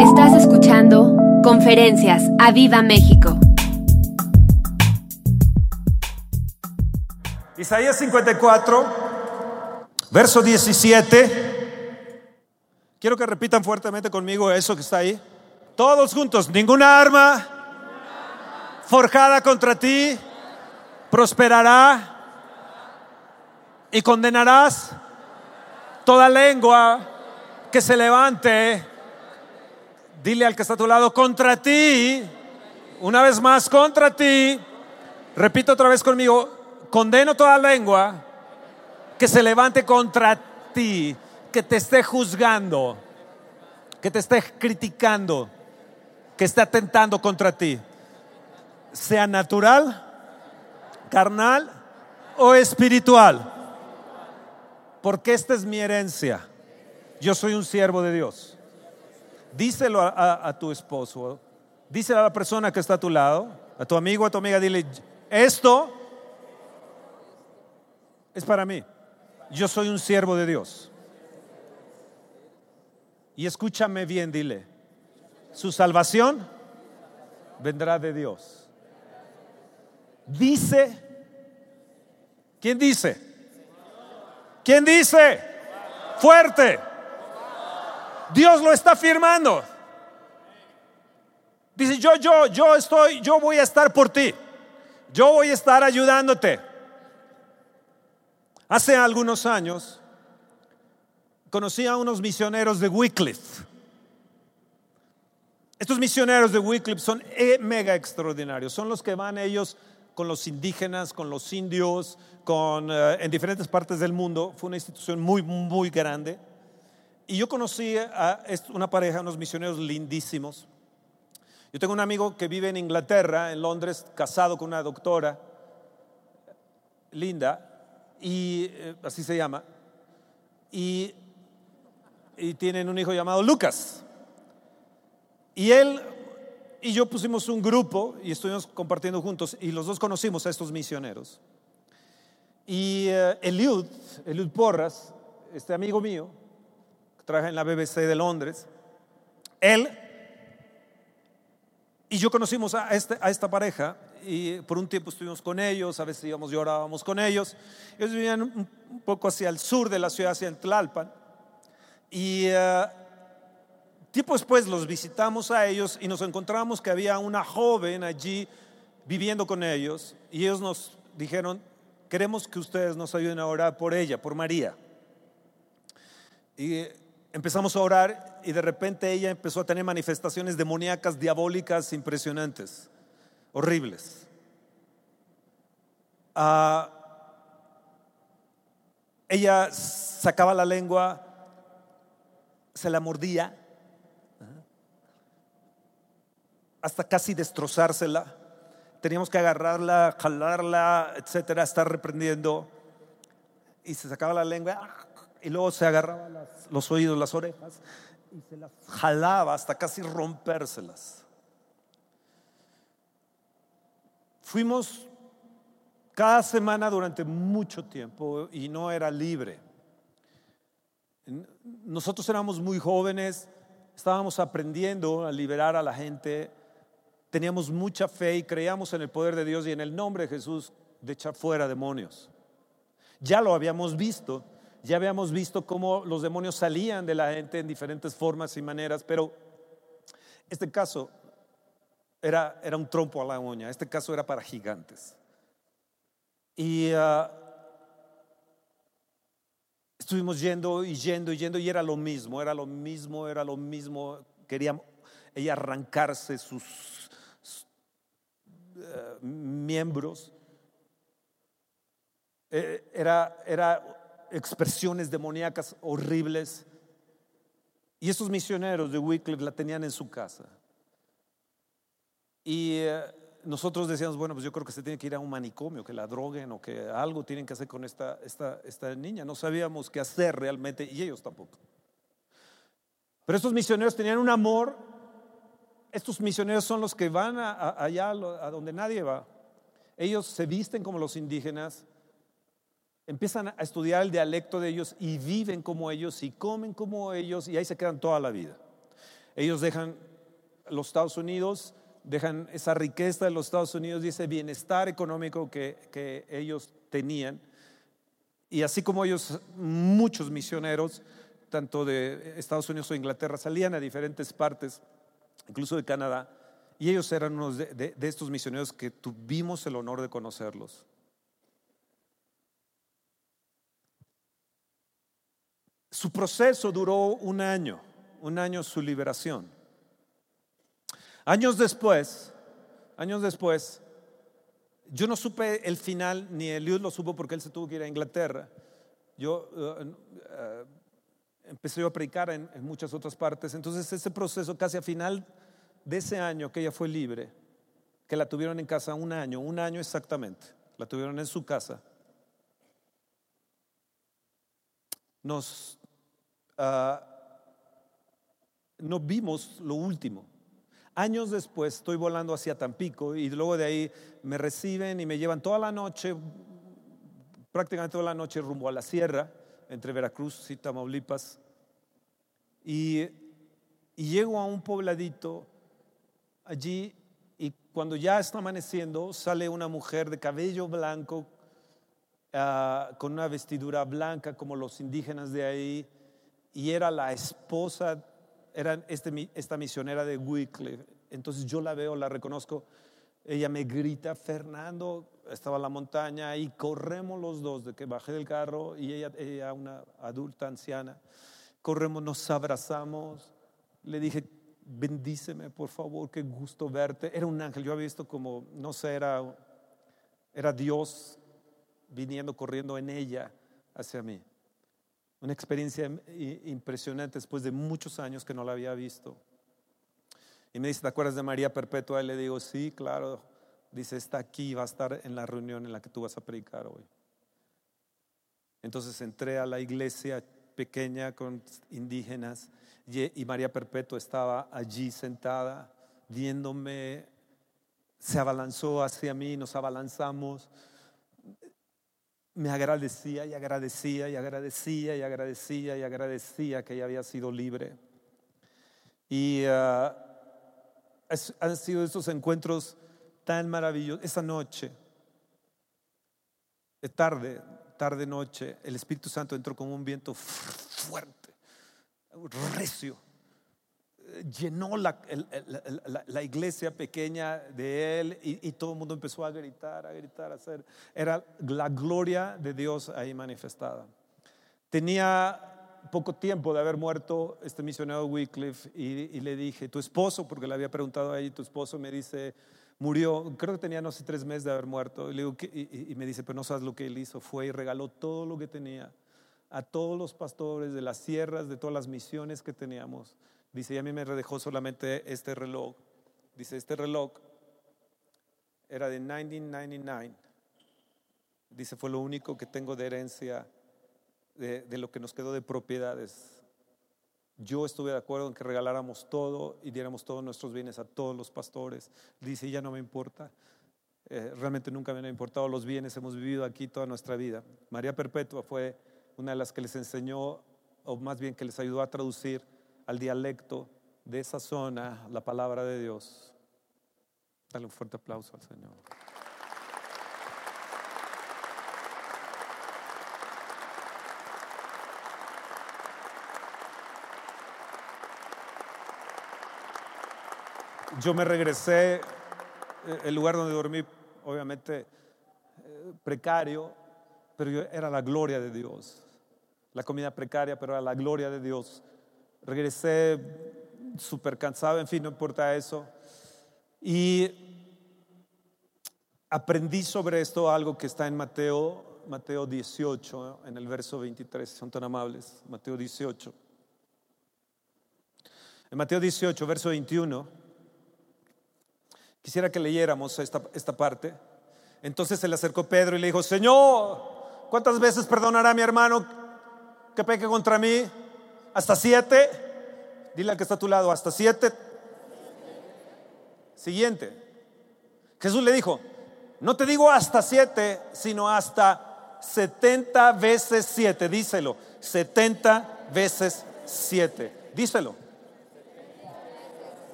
Estás escuchando Conferencias a Viva México. Isaías 54, verso 17. Quiero que repitan fuertemente conmigo eso que está ahí. Todos juntos, ninguna arma forjada contra ti prosperará y condenarás toda lengua que se levante. Dile al que está a tu lado, contra ti, una vez más, contra ti. Repito otra vez conmigo, condeno toda lengua que se levante contra ti, que te esté juzgando, que te esté criticando, que esté atentando contra ti, sea natural, carnal o espiritual. Porque esta es mi herencia. Yo soy un siervo de Dios. Díselo a, tu esposo, díselo a la persona que está a tu lado, a tu amigo, a tu amiga, dile, esto es para mí. Yo soy un siervo de Dios. Y escúchame bien, dile, su salvación vendrá de Dios. Dice, ¿quién dice? ¿Quién dice? Fuerte. Dios lo está firmando. Dice, yo, yo, yo estoy, yo voy a estar por ti. Yo voy a estar ayudándote. Hace algunos años conocí a unos misioneros de Wycliffe. Estos misioneros de Wycliffe son eh, mega extraordinarios. Son los que van ellos con los indígenas, con los indios, con, eh, en diferentes partes del mundo. Fue una institución muy, muy grande. Y yo conocí a una pareja, unos misioneros lindísimos. Yo tengo un amigo que vive en Inglaterra, en Londres, casado con una doctora, Linda, y eh, así se llama, y, y tienen un hijo llamado Lucas. Y él y yo pusimos un grupo y estuvimos compartiendo juntos y los dos conocimos a estos misioneros. Y eh, Eliud, Eliud Porras, este amigo mío, trabaja en la BBC de Londres, él y yo conocimos a, este- a esta pareja y por un tiempo estuvimos con ellos, a veces íbamos y orábamos con ellos. Ellos vivían un, un poco hacia el sur de la ciudad, hacia el Tlalpan. Y eh, tiempo después los visitamos a ellos y nos encontramos que había una joven allí viviendo con ellos y ellos nos dijeron, queremos que ustedes nos ayuden a orar por ella, por María. Y empezamos a orar y de repente ella empezó a tener manifestaciones demoníacas, diabólicas, impresionantes, horribles. Ah, ella sacaba la lengua, se la mordía, hasta casi destrozársela. Teníamos que agarrarla, jalarla, etcétera, estar reprendiendo. Y se sacaba la lengua y luego se agarraba los oídos, las orejas y se las jalaba hasta casi rompérselas. Fuimos cada semana durante mucho tiempo y no era libre. Nosotros éramos muy jóvenes, estábamos aprendiendo a liberar a la gente, teníamos mucha fe y creíamos en el poder de Dios y en el nombre de Jesús de echar fuera demonios. Ya lo habíamos visto, ya habíamos visto cómo los demonios salían de la gente en diferentes formas y maneras, pero este caso era, era un trompo a la uña, este caso era para gigantes. Y ah, estuvimos yendo y yendo y yendo y era lo mismo, era lo mismo, era lo mismo. Quería ella arrancarse sus, eh, miembros. Eh, era, era expresiones demoníacas horribles. Y estos misioneros de Wycliffe la tenían en su casa. Y eh, nosotros decíamos, bueno, pues yo creo que se tiene que ir a un manicomio, que la droguen o que algo tienen que hacer con esta, esta, esta niña. No sabíamos qué hacer realmente y ellos tampoco. Pero estos misioneros tenían un amor. Estos misioneros son los que van a- a- allá a donde nadie va. Ellos se visten como los indígenas, empiezan a estudiar el dialecto de ellos y viven como ellos y comen como ellos y ahí se quedan toda la vida. Ellos dejan los Estados Unidos, dejan esa riqueza de los Estados Unidos y ese bienestar económico que, que ellos tenían. Y así como ellos, muchos misioneros, tanto de Estados Unidos o Inglaterra, salían a diferentes partes, incluso de Canadá, y ellos eran unos de, de estos misioneros que tuvimos el honor de conocerlos. Su proceso duró un año, un año su liberación. Años después, años después, yo no supe el final, ni Eliud lo supo porque él se tuvo que ir a Inglaterra. Yo eh, eh, empecé a predicar en, en, muchas otras partes. Entonces ese proceso casi a final de ese año que ella fue libre, que la tuvieron en casa un año, un año exactamente, la tuvieron en su casa, nos, uh, no vimos lo último. Años después estoy volando hacia Tampico y luego de ahí me reciben y me llevan toda la noche, prácticamente toda la noche rumbo a la sierra, entre Veracruz y Tamaulipas. Y, y llego a un pobladito allí y cuando ya está amaneciendo sale una mujer de cabello blanco, uh, con una vestidura blanca como los indígenas de ahí, y era la esposa era este, esta misionera de Wycliffe. Entonces yo la veo, la reconozco. Ella me grita, Fernando, estaba en la montaña y corremos los dos de que bajé del carro y ella, ella una adulta anciana. Corremos, nos abrazamos. Le dije, bendíceme por favor, qué gusto verte. Era un ángel, yo había visto como, no sé, era, era Dios viniendo, corriendo en ella hacia mí. Una experiencia impresionante después de muchos años que no la había visto. Y me dice, ¿te acuerdas de María Perpetua? Y le digo, sí, claro. Dice, está aquí, va a estar en la reunión en la que tú vas a predicar hoy. Entonces entré a la iglesia pequeña con indígenas y María Perpetua estaba allí sentada viéndome, se abalanzó hacia mí, nos abalanzamos me agradecía y agradecía y agradecía y agradecía y agradecía que ella había sido libre. Y uh, han sido esos encuentros tan maravillosos. Esa noche, tarde, tarde noche, el Espíritu Santo entró como un viento fuerte, recio llenó la, la, iglesia pequeña de él y, todo el mundo empezó a gritar, a gritar, a hacer. Era la gloria de Dios ahí manifestada. Tenía poco tiempo de haber muerto este misionero Wycliffe y, le dije, tu esposo, porque le había preguntado ahí, tu esposo me dice, murió, creo que tenía no sé tres meses de haber muerto. Y, y, y me dice, pero no sabes lo que él hizo, fue y regaló todo lo que tenía a todos los pastores de las sierras, de todas las misiones que teníamos Dice, y a mí me dejó solamente este reloj. Dice, este reloj era de 1999. Dice, fue lo único que tengo de herencia de, lo que nos quedó de propiedades. Yo estuve de acuerdo en que regaláramos todo y diéramos todos nuestros bienes a todos los pastores. Dice, ya no me importa. Eh, realmente nunca me han importado los bienes, hemos vivido aquí toda nuestra vida. María Perpetua fue una de las que les enseñó, o más bien que les ayudó a traducir al dialecto de esa zona la palabra de Dios. Dale un fuerte aplauso al Señor. Yo me regresé, eh, el lugar donde dormí, obviamente eh, precario, pero era la gloria de Dios. La comida precaria, pero era la gloria de Dios. Regresé súper cansado, en fin, no importa eso. Y aprendí sobre esto algo que está en Mateo, Mateo 18, en el verso 23, son tan amables, Mateo 18. En Mateo 18, verso 21, quisiera que leyéramos esta, esta parte. Entonces se le acercó Pedro y le dijo, Señor, ¿cuántas veces perdonará mi hermano que peque contra mí? ¿Hasta siete? Dile al que está a tu lado, hasta siete. Siguiente. Jesús le dijo, no te digo hasta siete, sino hasta setenta veces siete. Díselo, setenta veces siete. Díselo.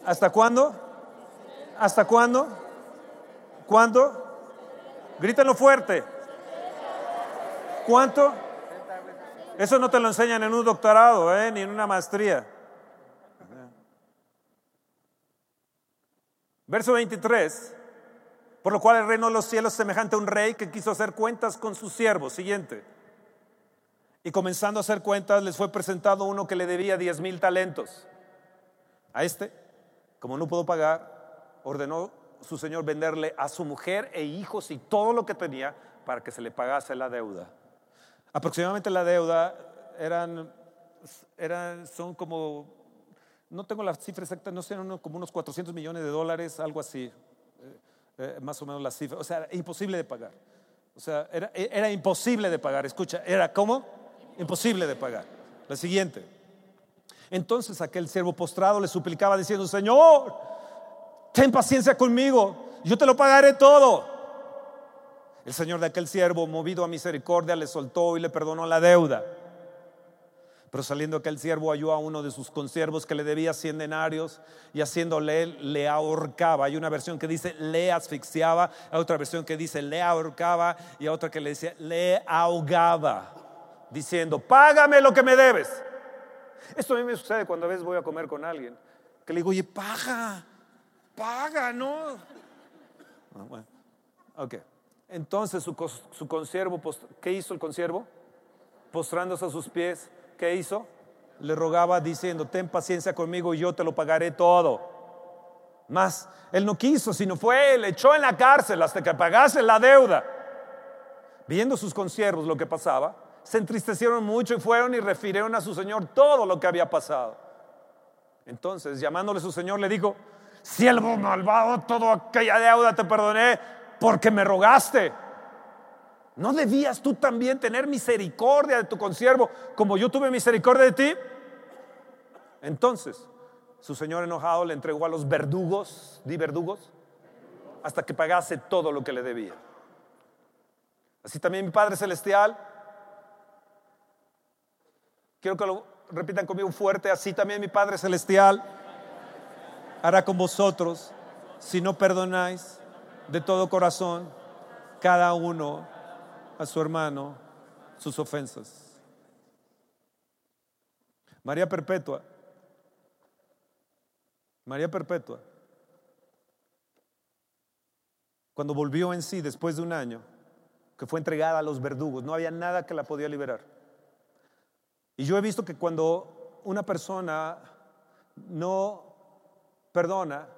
¿Hasta cuándo? ¿Hasta cuándo? ¿Cuándo? Grítenlo fuerte. ¿Cuánto? Eso no te lo enseñan en un doctorado, ¿eh? ni en una maestría. Verso 23. Por lo cual el reino de los cielos semejante a un rey que quiso hacer cuentas con sus siervos. Siguiente. Y comenzando a hacer cuentas, les fue presentado uno que le debía diez mil talentos. A este, como no pudo pagar, ordenó su señor venderle a su mujer e hijos y todo lo que tenía para que se le pagase la deuda. Aproximadamente la deuda eran, eran son como, no tengo la cifra exacta, no sé, como unos 400 millones de dólares, algo así, eh, eh, más o menos la cifra. O sea, imposible de pagar. O sea, era, era imposible de pagar. Escucha, ¿era cómo? Imposible de pagar. La siguiente. Entonces aquel siervo postrado le suplicaba diciendo, Señor, ten paciencia conmigo, yo te lo pagaré todo. El señor de aquel siervo, movido a misericordia, le soltó y le perdonó la deuda. Pero saliendo aquel siervo halló a uno de sus consiervos que le debía cien denarios y haciéndole le ahorcaba. Hay una versión que dice le asfixiaba, hay otra versión que dice le ahorcaba y otra que le decía le ahogaba, diciendo, págame lo que me debes. Esto a mí me sucede cuando a veces voy a comer con alguien, que le digo, oye, paga, paga, ¿no? Ah, bueno, ok. Entonces su, consiervo, ¿qué hizo el consiervo? Postrándose a sus pies, ¿qué hizo? Le rogaba diciendo, ten paciencia conmigo y yo te lo pagaré todo. Más, él no quiso, sino fue, le echó en la cárcel hasta que pagase la deuda. Viendo sus consiervos lo que pasaba, se entristecieron mucho y fueron y refirieron a su señor todo lo que había pasado. Entonces, llamándole su señor, le dijo, siervo malvado, toda aquella deuda te perdoné porque me rogaste. ¿No debías tú también tener misericordia de tu consiervo como yo tuve misericordia de ti? Entonces, su señor enojado le entregó a los verdugos, di verdugos, hasta que pagase todo lo que le debía. Así también mi Padre Celestial, quiero que lo repitan conmigo fuerte, así también mi Padre Celestial hará con vosotros si no perdonáis de todo corazón cada uno a su hermano sus ofensas. María Perpetua, María Perpetua, cuando volvió en sí después de un año, que fue entregada a los verdugos, no había nada que la podía liberar. Y yo he visto que cuando una persona no perdona,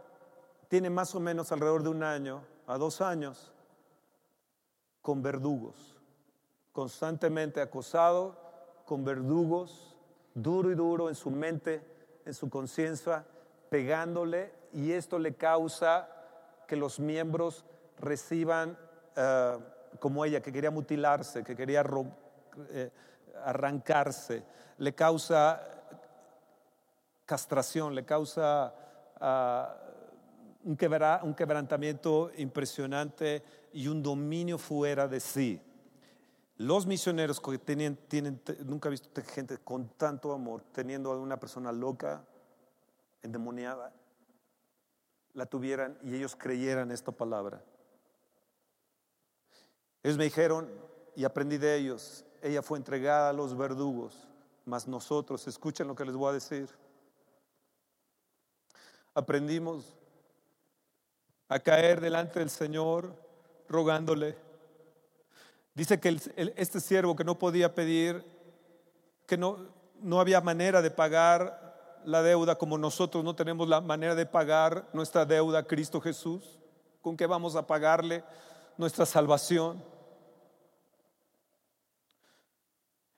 tiene más o menos alrededor de un año a dos años con verdugos, constantemente acosado, con verdugos, duro y duro en su mente, en su conciencia, pegándole, y esto le causa que los miembros reciban, eh, como ella, que quería mutilarse, que quería eh, arrancarse, le causa castración, le causa ah, un, quebrantamiento impresionante y un dominio fuera de sí. Los misioneros que tienen, tienen, nunca he visto gente con tanto amor, teniendo a una persona loca, endemoniada, la tuvieran y ellos creyeran esta palabra. Ellos me dijeron, y aprendí de ellos, ella fue entregada a los verdugos, mas nosotros, escuchen lo que les voy a decir, aprendimos a caer delante del Señor rogándole. Dice que este siervo que no podía pedir, que no, no había manera de pagar la deuda como nosotros no tenemos la manera de pagar nuestra deuda a Cristo Jesús, con qué vamos a pagarle nuestra salvación.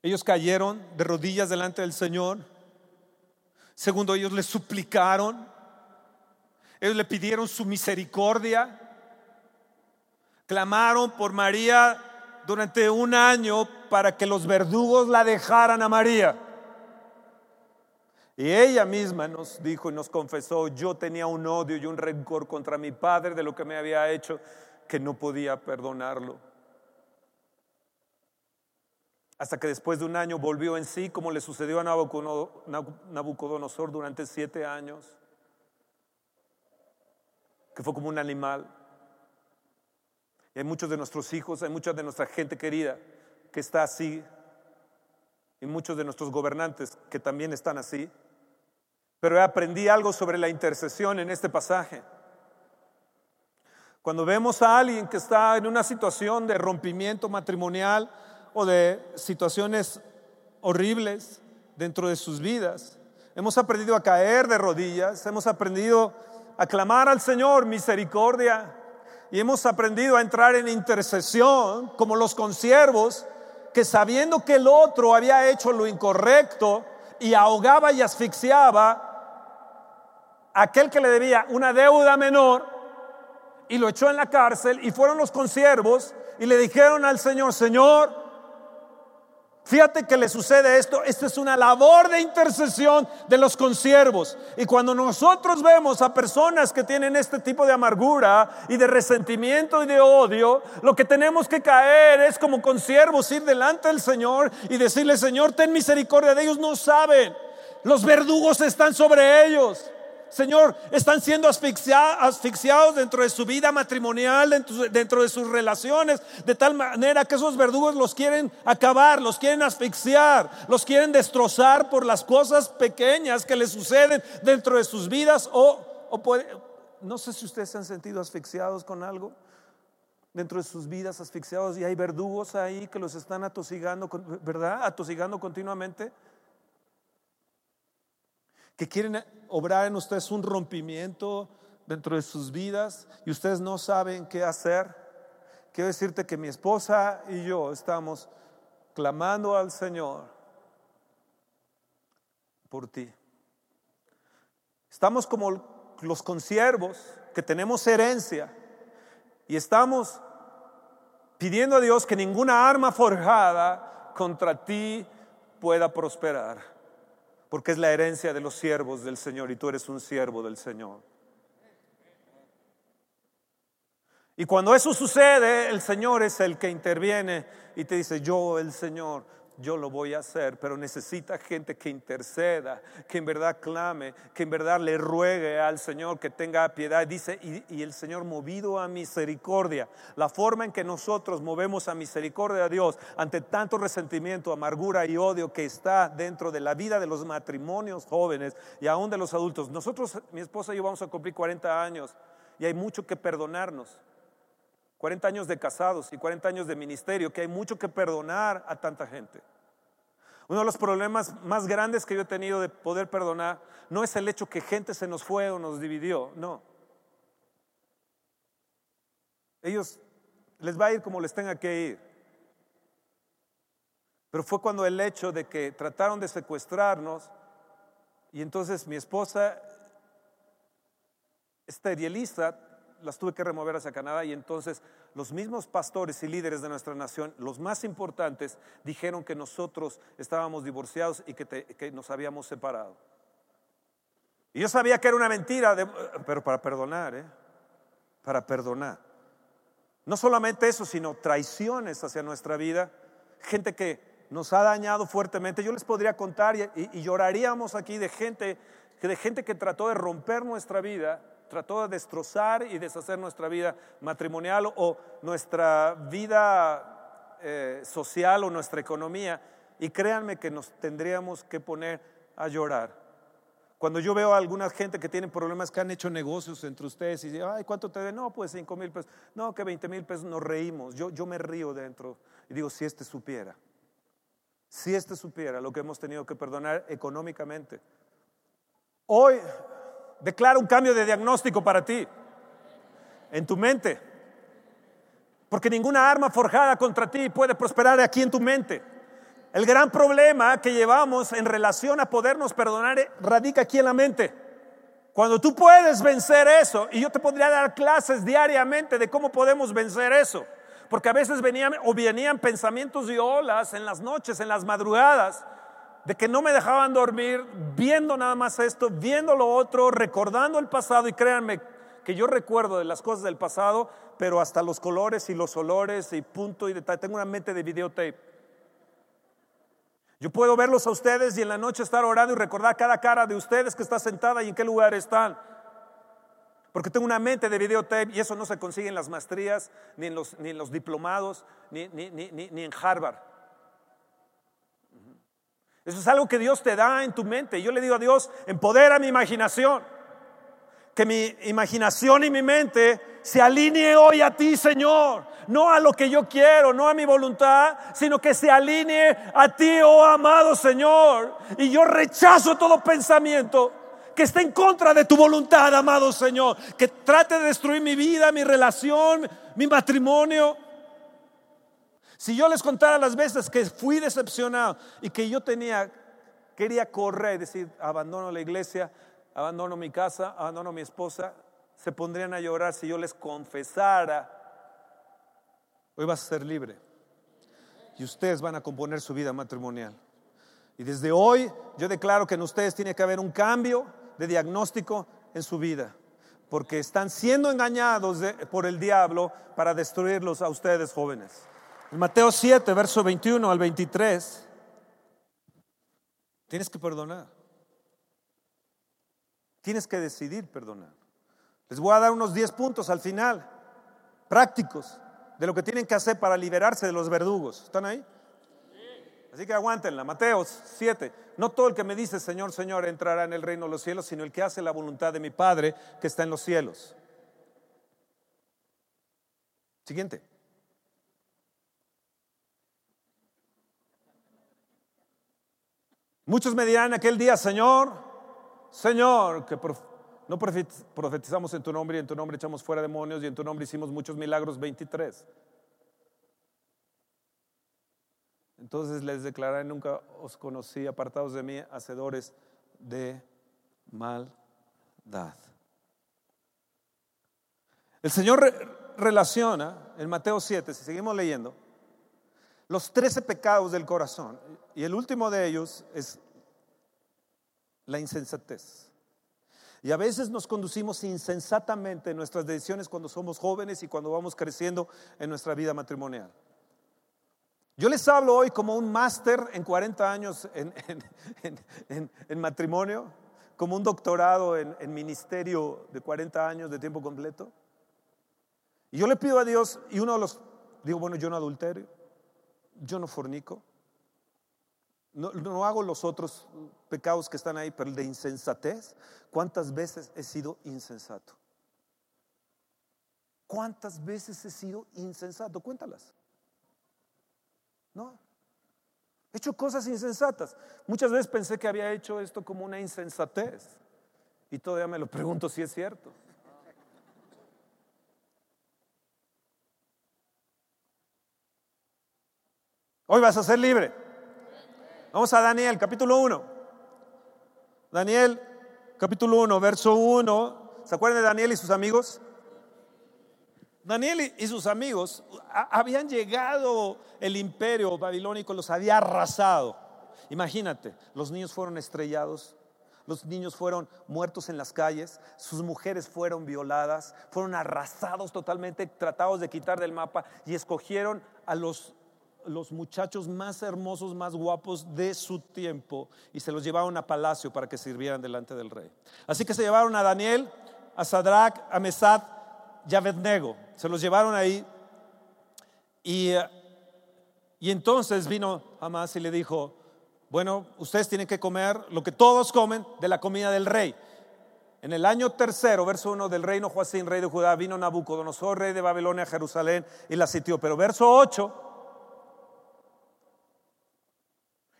Ellos cayeron de rodillas delante del Señor. Segundo, ellos le suplicaron ellos le pidieron su misericordia. Clamaron por María durante un año para que los verdugos la dejaran a María. Y ella misma nos dijo y nos confesó, yo tenía un odio y un rencor contra mi padre de lo que me había hecho, que no podía perdonarlo. Hasta que después de un año volvió en sí, como le sucedió a Nabucodonosor durante siete años. Que fue como un animal. Y hay muchos de nuestros hijos, hay mucha de nuestra gente querida que está así, y muchos de nuestros gobernantes que también están así. Pero aprendí algo sobre la intercesión en este pasaje. Cuando vemos a alguien que está en una situación de rompimiento matrimonial o de situaciones horribles dentro de sus vidas, hemos aprendido a caer de rodillas, hemos aprendido a clamar al Señor misericordia. Y hemos aprendido a entrar en intercesión como los consiervos que sabiendo que el otro había hecho lo incorrecto y ahogaba y asfixiaba aquel que le debía una deuda menor y lo echó en la cárcel y fueron los consiervos y le dijeron al Señor, Señor, Fíjate que le sucede esto. Esta es una labor de intercesión de los consiervos. Y cuando nosotros vemos a personas que tienen este tipo de amargura y de resentimiento y de odio, lo que tenemos que caer es como consiervos ir delante del Señor y decirle, Señor, ten misericordia de ellos. No saben. Los verdugos están sobre ellos. Señor, están siendo asfixiados dentro de su vida matrimonial, dentro, de sus relaciones, de tal manera que esos verdugos los quieren acabar, los quieren asfixiar, los quieren destrozar por las cosas pequeñas que les suceden dentro de sus vidas o, no sé si ustedes se han sentido asfixiados con algo dentro de sus vidas, asfixiados y hay verdugos ahí que los están atosigando, ¿verdad? Atosigando continuamente que quieren obrar en ustedes un rompimiento dentro de sus vidas y ustedes no saben qué hacer. Quiero decirte que mi esposa y yo estamos clamando al Señor por ti. Estamos como los consiervos que tenemos herencia y estamos pidiendo a Dios que ninguna arma forjada contra ti pueda prosperar porque es la herencia de los siervos del Señor y tú eres un siervo del Señor. Y cuando eso sucede, el Señor es el que interviene y te dice, yo el Señor yo lo voy a hacer, pero necesita gente que interceda, que en verdad clame, que en verdad le ruegue al Señor que tenga piedad. Dice, y, el Señor movido a misericordia, la forma en que nosotros movemos a misericordia a Dios ante tanto resentimiento, amargura y odio que está dentro de la vida de los matrimonios jóvenes y aún de los adultos. Nosotros, mi esposa y yo vamos a cumplir 40 años y hay mucho que perdonarnos. 40 años de casados y 40 años de ministerio, que hay mucho que perdonar a tanta gente. Uno de los problemas más grandes que yo he tenido de poder perdonar no es el hecho que gente se nos fue o nos dividió, no. Ellos les va a ir como les tenga que ir. Pero fue cuando el hecho de que trataron de secuestrarnos y entonces mi esposa esterilista las tuve que remover hacia Canadá y entonces los mismos pastores y líderes de nuestra nación, los más importantes, dijeron que nosotros estábamos divorciados y que, nos habíamos separado. Y yo sabía que era una mentira, pero para perdonar, ¿eh? Para perdonar. No solamente eso, sino traiciones hacia nuestra vida, gente que nos ha dañado fuertemente. Yo les podría contar y, y lloraríamos aquí de gente, de gente que trató de romper nuestra vida trató de destrozar y deshacer nuestra vida matrimonial o nuestra vida eh, social o nuestra economía. Y créanme que nos tendríamos que poner a llorar. Cuando yo veo a alguna gente que tiene problemas, que han hecho negocios entre ustedes y dicen, ay, ¿cuánto te den? No, pues cinco mil pesos. No, que 20 mil pesos, nos reímos. Yo, yo me río dentro y digo, si este supiera, si este supiera lo que hemos tenido que perdonar económicamente. Hoy declara un cambio de diagnóstico para ti, en tu mente. Porque ninguna arma forjada contra ti puede prosperar aquí en tu mente. El gran problema que llevamos en relación a podernos perdonar radica aquí en la mente. Cuando tú puedes vencer eso, y yo te podría dar clases diariamente de cómo podemos vencer eso, porque a veces venían o venían pensamientos y olas en las noches, en las madrugadas, de que no me dejaban dormir viendo nada más esto, viendo lo otro, recordando el pasado y créanme que yo recuerdo de las cosas del pasado, pero hasta los colores y los olores y punto y detalle. Tengo una mente de videotape. Yo puedo verlos a ustedes y en la noche estar orando y recordar cada cara de ustedes que está sentada y en qué lugar están. Porque tengo una mente de videotape y eso no se consigue en las maestrías, ni en los, ni en los diplomados, ni, ni, ni, ni en Harvard. Eso es algo que Dios te da en tu mente. Yo le digo a Dios, empodera mi imaginación. Que mi imaginación y mi mente se alinee hoy a ti, Señor. No a lo que yo quiero, no a mi voluntad, sino que se alinee a ti, oh amado Señor. Y yo rechazo todo pensamiento que esté en contra de tu voluntad, amado Señor. Que trate de destruir mi vida, mi relación, mi matrimonio. Si yo les contara las veces que fui decepcionado y que yo tenía, quería correr, decir, abandono la iglesia, abandono mi casa, abandono mi esposa, se pondrían a llorar si yo les confesara, hoy vas a ser libre. Y ustedes van a componer su vida matrimonial. Y desde hoy yo declaro que en ustedes tiene que haber un cambio de diagnóstico en su vida, porque están siendo engañados por el diablo para destruirlos a ustedes jóvenes. Mateo 7, verso 21 al 23, tienes que perdonar. Tienes que decidir perdonar. Les voy a dar unos 10 puntos al final, prácticos, de lo que tienen que hacer para liberarse de los verdugos. ¿Están ahí? Así que aguántenla. Mateo 7. No todo el que me dice Señor, Señor entrará en el reino de los cielos, sino el que hace la voluntad de mi Padre que está en los cielos. Siguiente. Muchos me dirán aquel día, Señor, Señor, que no profetizamos en tu nombre y en tu nombre echamos fuera demonios y en tu nombre hicimos muchos milagros, 23. Entonces les declararé, nunca os conocí, apartados de mí, hacedores de maldad. El Señor relaciona en Mateo 7, si seguimos leyendo, los trece pecados del corazón. Y el último de ellos es la insensatez. Y a veces nos conducimos insensatamente en nuestras decisiones cuando somos jóvenes y cuando vamos creciendo en nuestra vida matrimonial. Yo les hablo hoy como un máster en 40 años en, matrimonio, como un doctorado en, ministerio de 40 años de tiempo completo. Y yo le pido a Dios, y uno de los, digo, bueno, yo no adulterio, yo no fornico. No, hago los otros pecados que están ahí, pero el de insensatez, ¿cuántas veces he sido insensato? ¿Cuántas veces he sido insensato? Cuéntalas. No. He hecho cosas insensatas. Muchas veces pensé que había hecho esto como una insensatez. Y todavía me lo pregunto si es cierto. Hoy vas a ser libre. Vamos a Daniel, capítulo 1. Daniel, capítulo 1, verso 1. ¿Se acuerdan de Daniel y sus amigos? Daniel y sus amigos habían llegado, el imperio babilónico los había arrasado. Imagínate, los niños fueron estrellados, los niños fueron muertos en las calles, sus mujeres fueron violadas, fueron arrasados totalmente, tratados de quitar del mapa y escogieron a los los muchachos más hermosos, más guapos de su tiempo y se los llevaron a palacio para que sirvieran delante del rey. Así que se llevaron a Daniel, a Sadrach, a Mesad y a Abednego. Se los llevaron ahí y, y entonces vino Hamas y le dijo, bueno, ustedes tienen que comer lo que todos comen de la comida del rey. En el año tercero, verso 1 del reino Joacín, rey de Judá, vino Nabucodonosor, rey de Babilonia, a Jerusalén y la sitió. Pero verso 8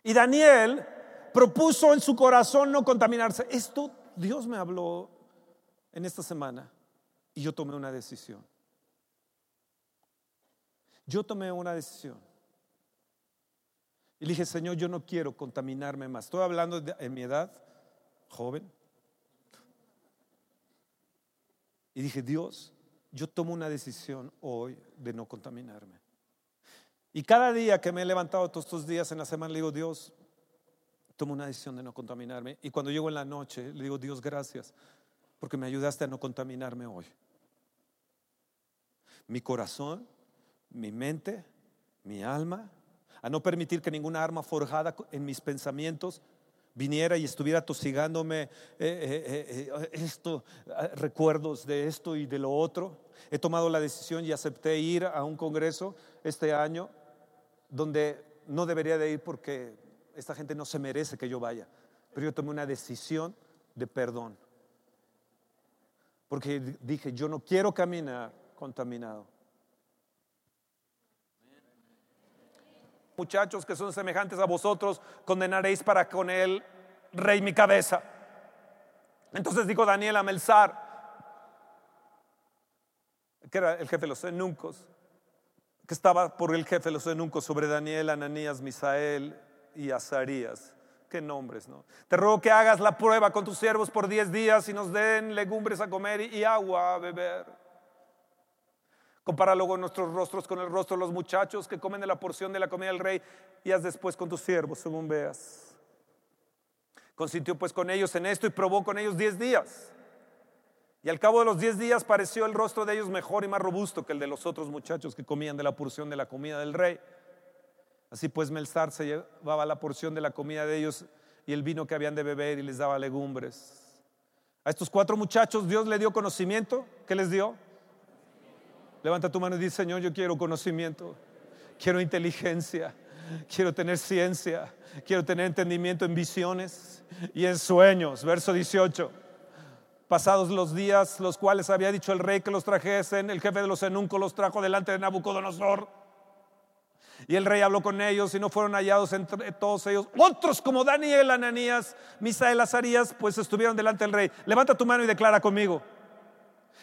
Y Daniel propuso en su corazón no contaminarse. Esto Dios me habló en esta semana y yo tomé una decisión. Yo tomé una decisión. Y dije, Señor, yo no quiero contaminarme más. Estoy hablando en mi edad, joven. Y dije, Dios, yo tomo una decisión hoy de no contaminarme. Y cada día que me he levantado todos estos días en la semana, le digo, Dios, tomo una decisión de no contaminarme. Y cuando llego en la noche, le digo, Dios, gracias, porque me ayudaste a no contaminarme hoy. Mi corazón, mi mente, mi alma, a no permitir que ninguna arma forjada en mis pensamientos viniera y estuviera tosigándome eh, eh, eh, esto, recuerdos de esto y de lo otro. He tomado la decisión y acepté ir a un congreso este año donde no debería de ir porque esta gente no se merece que yo vaya. Pero yo tomé una decisión de perdón. Porque dije, yo no quiero caminar contaminado. Muchachos que son semejantes a vosotros, condenaréis para con él, rey, mi cabeza. Entonces dijo Daniel a Melzar, que era el jefe de los eunucos, que estaba por el jefe de los eunucos sobre Daniel, Ananías, Misael y Azarías. Qué nombres, ¿no? Te ruego que hagas la prueba con tus siervos por diez días y nos den legumbres a comer y agua a beber. Compara luego nuestros rostros con el rostro de los muchachos que comen de la porción de la comida del rey y haz después con tus siervos, según veas. Consintió pues con ellos en esto y probó con ellos diez días. Y al cabo de los diez días pareció el rostro de ellos mejor y más robusto que el de los otros muchachos que comían de la porción de la comida del rey. Así pues Melzar se llevaba la porción de la comida de ellos y el vino que habían de beber y les daba legumbres. A estos cuatro muchachos Dios le dio conocimiento. ¿Qué les dio? Levanta tu mano y dice, Señor, yo quiero conocimiento, quiero inteligencia, quiero tener ciencia, quiero tener entendimiento en visiones y en sueños. Verso 18. Pasados los días, los cuales había dicho el rey que los trajesen, el jefe de los enuncos los trajo delante de Nabucodonosor. Y el rey habló con ellos y no fueron hallados entre todos ellos. Otros como Daniel, Ananías, Misael, Azarías, pues estuvieron delante del rey. Levanta tu mano y declara conmigo.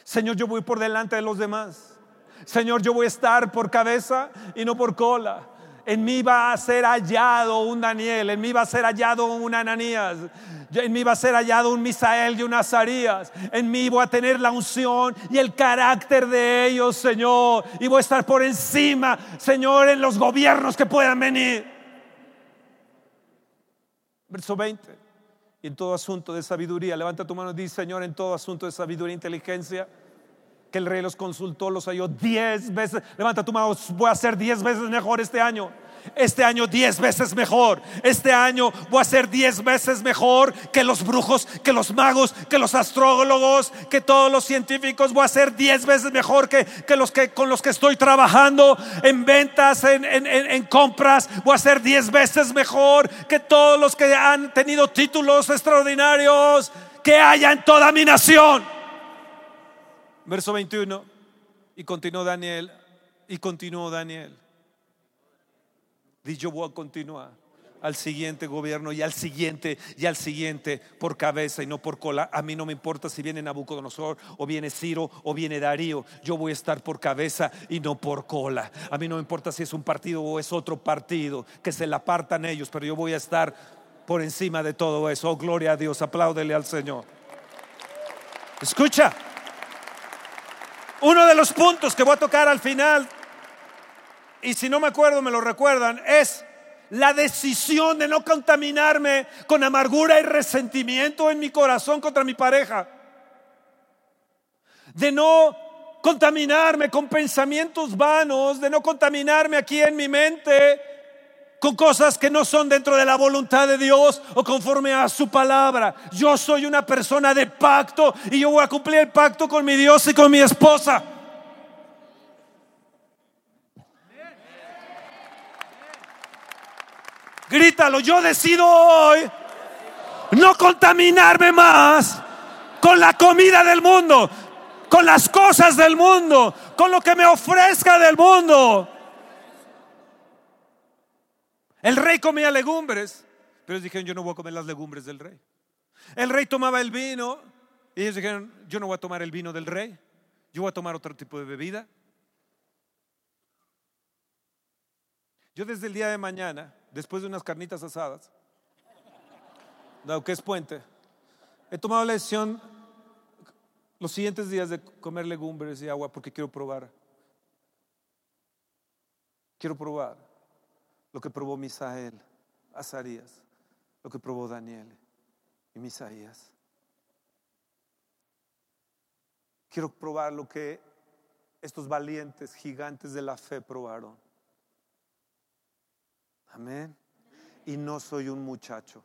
Señor, yo voy por delante de los demás. Señor, yo voy a estar por cabeza y no por cola. En mí va a ser hallado un Daniel, en mí va a ser hallado un Ananías, en mí va a ser hallado un Misael y un Azarías. En mí voy a tener la unción y el carácter de ellos, Señor. Y voy a estar por encima, Señor, en los gobiernos que puedan venir. Verso 20. Y en todo asunto de sabiduría, levanta tu mano y dice, Señor, en todo asunto de sabiduría e inteligencia, que el rey los consultó, los halló diez veces. Levanta tu mano, voy a ser diez veces mejor este año este año diez veces mejor. Este año voy a ser diez veces mejor que los brujos, que los magos, que los astrólogos, que todos los científicos. Voy a ser diez veces mejor que, los que con los que estoy trabajando en ventas, en, en compras. Voy a ser diez veces mejor que todos los que han tenido títulos extraordinarios que haya en toda mi nación. Verso 21. Y continuó Daniel, y continuó Daniel. Di yo voy a continuar al siguiente gobierno y al siguiente y al siguiente por cabeza y no por cola. A mí no me importa si viene Nabucodonosor o viene Ciro o viene Darío. Yo voy a estar por cabeza y no por cola. A mí no me importa si es un partido o es otro partido, que se la apartan ellos, pero yo voy a estar por encima de todo eso. Oh, gloria a Dios, apláudele al Señor. Escucha. Uno de los puntos que voy a tocar al final y si no me acuerdo, me lo recuerdan, es la decisión de no contaminarme con amargura y resentimiento en mi corazón contra mi pareja. De no contaminarme con pensamientos vanos, de no contaminarme aquí en mi mente con cosas que no son dentro de la voluntad de Dios o conforme a su palabra. Yo soy una persona de pacto y yo voy a cumplir el pacto con mi Dios y con mi esposa. Grítalo, yo decido hoy no contaminarme más con la comida del mundo, con las cosas del mundo, con lo que me ofrezca del mundo. El rey comía legumbres, pero ellos dijeron, yo no voy a comer las legumbres del rey. El rey tomaba el vino y ellos dijeron, yo no voy a tomar el vino del rey, yo voy a tomar otro tipo de bebida. Yo desde el día de mañana después de unas carnitas asadas, dado que es puente, he tomado la decisión los siguientes días de comer legumbres y agua porque quiero probar. Quiero probar lo que probó Misael, Azarías, lo que probó Daniel y Misaías. Quiero probar lo que estos valientes gigantes de la fe probaron. Amén. Y no soy un muchacho.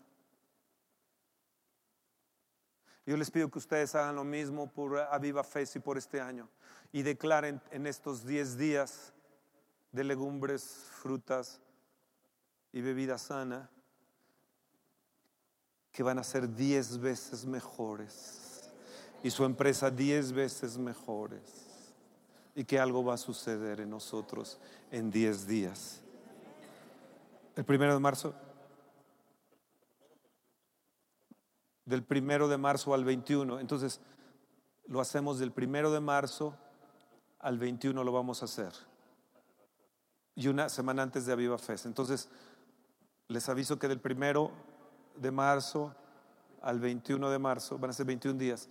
Yo les pido que ustedes hagan lo mismo por Aviva Fe y por este año y declaren en estos 10 días de legumbres, frutas y bebida sana que van a ser 10 veces mejores y su empresa 10 veces mejores y que algo va a suceder en nosotros en 10 días. El primero de marzo del primero de marzo al 21. Entonces, lo hacemos del primero de marzo al 21 lo vamos a hacer. Y una semana antes de Aviva Fest. Entonces, les aviso que del primero de marzo al 21 de marzo, van a ser 21 días.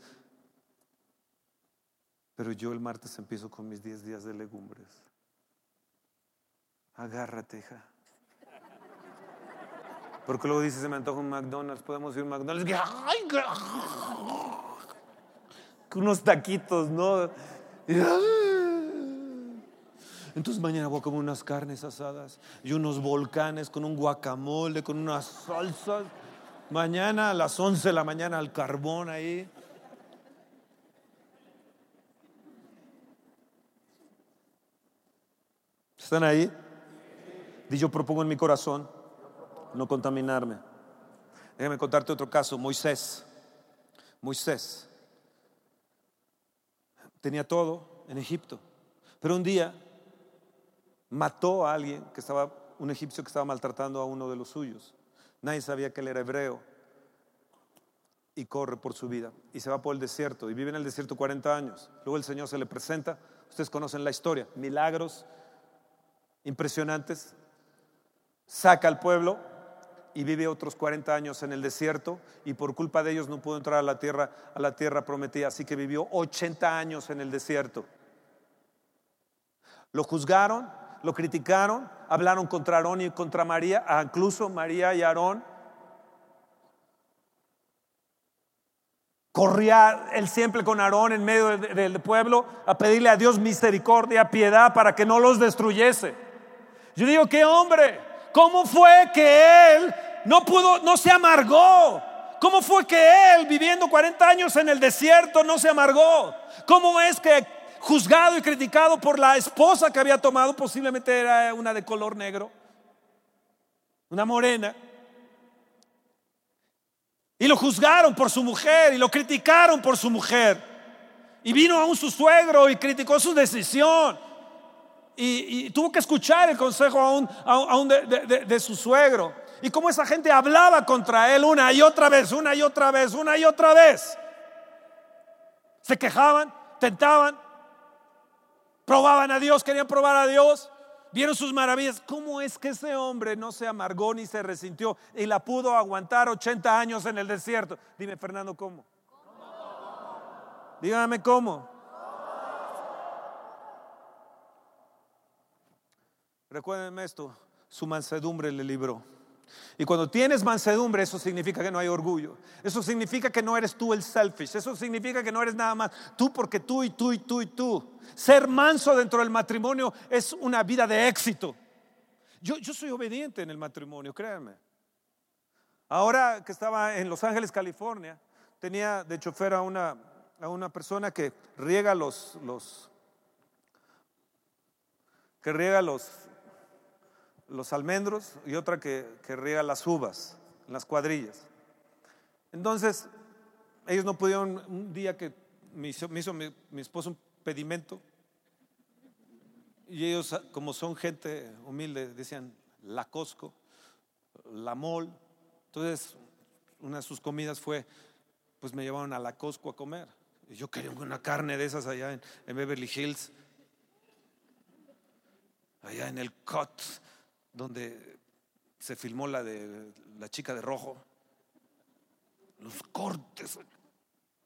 Pero yo el martes empiezo con mis 10 días de legumbres. Agárrate, hija. Porque luego dice, se me antoja un McDonald's, podemos ir a un McDonald's. ¡Ay, unos taquitos, ¿no? Entonces mañana voy a comer unas carnes asadas y unos volcanes con un guacamole, con unas salsas. Mañana a las 11 de la mañana al carbón ahí. ¿Están ahí? Y yo propongo en mi corazón no contaminarme. Déjame contarte otro caso, Moisés. Moisés tenía todo en Egipto, pero un día mató a alguien que estaba, un egipcio que estaba maltratando a uno de los suyos. Nadie sabía que él era hebreo y corre por su vida y se va por el desierto y vive en el desierto 40 años. Luego el Señor se le presenta, ustedes conocen la historia, milagros impresionantes, saca al pueblo y vive otros 40 años en el desierto y por culpa de ellos no pudo entrar a la tierra, a la tierra prometida, así que vivió 80 años en el desierto. Lo juzgaron, lo criticaron, hablaron contra Aarón y contra María, ah, incluso María y Aarón. Corría él siempre con Aarón en medio del pueblo a pedirle a Dios misericordia, piedad para que no los destruyese. Yo digo, qué hombre, ¿cómo fue que él no pudo, no se amargó. ¿Cómo fue que él, viviendo 40 años en el desierto, no se amargó? ¿Cómo es que juzgado y criticado por la esposa que había tomado, posiblemente era una de color negro, una morena, y lo juzgaron por su mujer y lo criticaron por su mujer, y vino aún su suegro y criticó su decisión, y, tuvo que escuchar el consejo aún, de su suegro. Y cómo esa gente hablaba contra él una y otra vez, una y otra vez, una y otra vez. Se quejaban, tentaban, probaban a Dios, querían probar a Dios, vieron sus maravillas. ¿Cómo es que ese hombre no se amargó ni se resintió y la pudo aguantar 80 años en el desierto? Dime, Fernando, ¿cómo? Dígame cómo. Recuérdenme esto, su mansedumbre le libró. Y cuando tienes mansedumbre, eso significa que no hay orgullo. Eso significa que no eres tú el selfish. Eso significa que no eres nada más tú porque tú y tú y tú y tú. Ser manso dentro del matrimonio es una vida de éxito. Yo, yo soy obediente en el matrimonio, créanme. Ahora que estaba en Los Ángeles, California, tenía de chofer a una, a una persona que riega los, los que riega los, los almendros y otra que, que riega las uvas, las cuadrillas. Entonces, ellos no pudieron, un día que me hizo, mi, esposo un pedimento, y ellos, como son gente humilde, decían la Costco, la Mol. Entonces, una de sus comidas fue, pues me llevaron a la Costco a comer. Y yo quería una carne de esas allá en, en Beverly Hills, allá en el Cut donde se filmó la de la chica de rojo. Los cortes.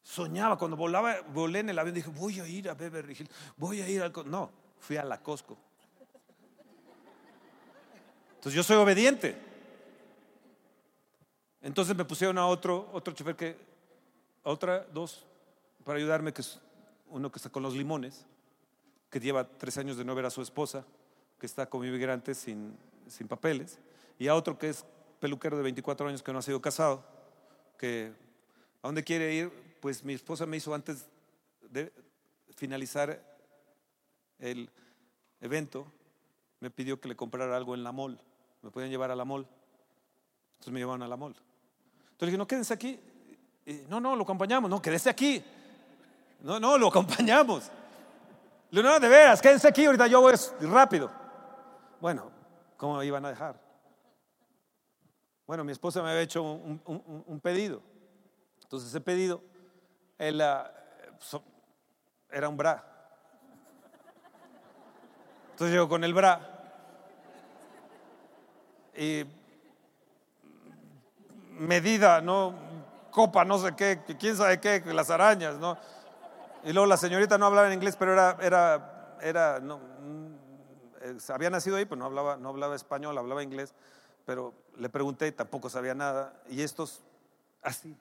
Soñaba cuando volaba, volé en el avión, dije, voy a ir a Beverly Hills, voy a ir al... No, fui a la Costco. Entonces yo soy obediente. Entonces me pusieron a otro, otro chofer que, a otra, dos, para ayudarme, que es uno que está con los limones, que lleva tres años de no ver a su esposa, que está como inmigrante sin, sin papeles, y a otro que es peluquero de 24 años que no ha sido casado, que a dónde quiere ir, pues mi esposa me hizo antes de finalizar el evento, me pidió que le comprara algo en la mall. Me podían llevar a la mall. Entonces me llevaron a la mall. Entonces le dije, no, quédense aquí. no, no, lo acompañamos. No, quédese aquí. No, no, lo acompañamos. Le digo, de veras, quédense aquí, ahorita yo voy rápido. Bueno, ¿cómo me iban a dejar? Bueno, mi esposa me había hecho un, pedido. Entonces ese pedido, él, era un bra. Entonces llego con el bra y medida, ¿no? Copa, no sé qué, quién sabe qué, las arañas, ¿no? Y luego la señorita no hablaba en inglés, pero era, era, era, no, había nacido ahí, pero no hablaba, no hablaba español, hablaba inglés, pero le pregunté y tampoco sabía nada. Y estos, así,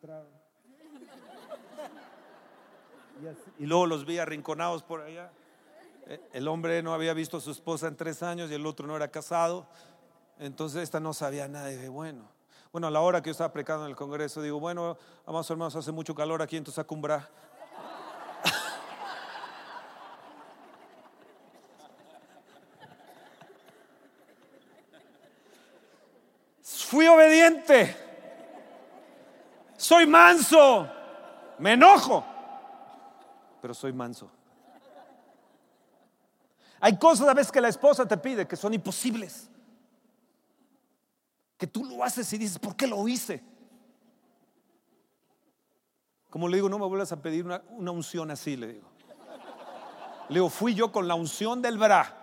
y, y luego los vi arrinconados por allá. Eh, el hombre no había visto a su esposa en tres años y el otro no era casado. Entonces esta no sabía nada. de bueno, bueno, a la hora que yo estaba precando en el Congreso, digo, bueno, vamos hermanos, hace mucho calor aquí, entonces acumbra. Fui obediente. Soy manso. Me enojo. Pero soy manso. Hay cosas a veces que la esposa te pide que son imposibles. Que tú lo haces y dices, ¿por qué lo hice? Como le digo, no me vuelvas a pedir una, unción así, le digo. Le digo, fui yo con la unción del bra.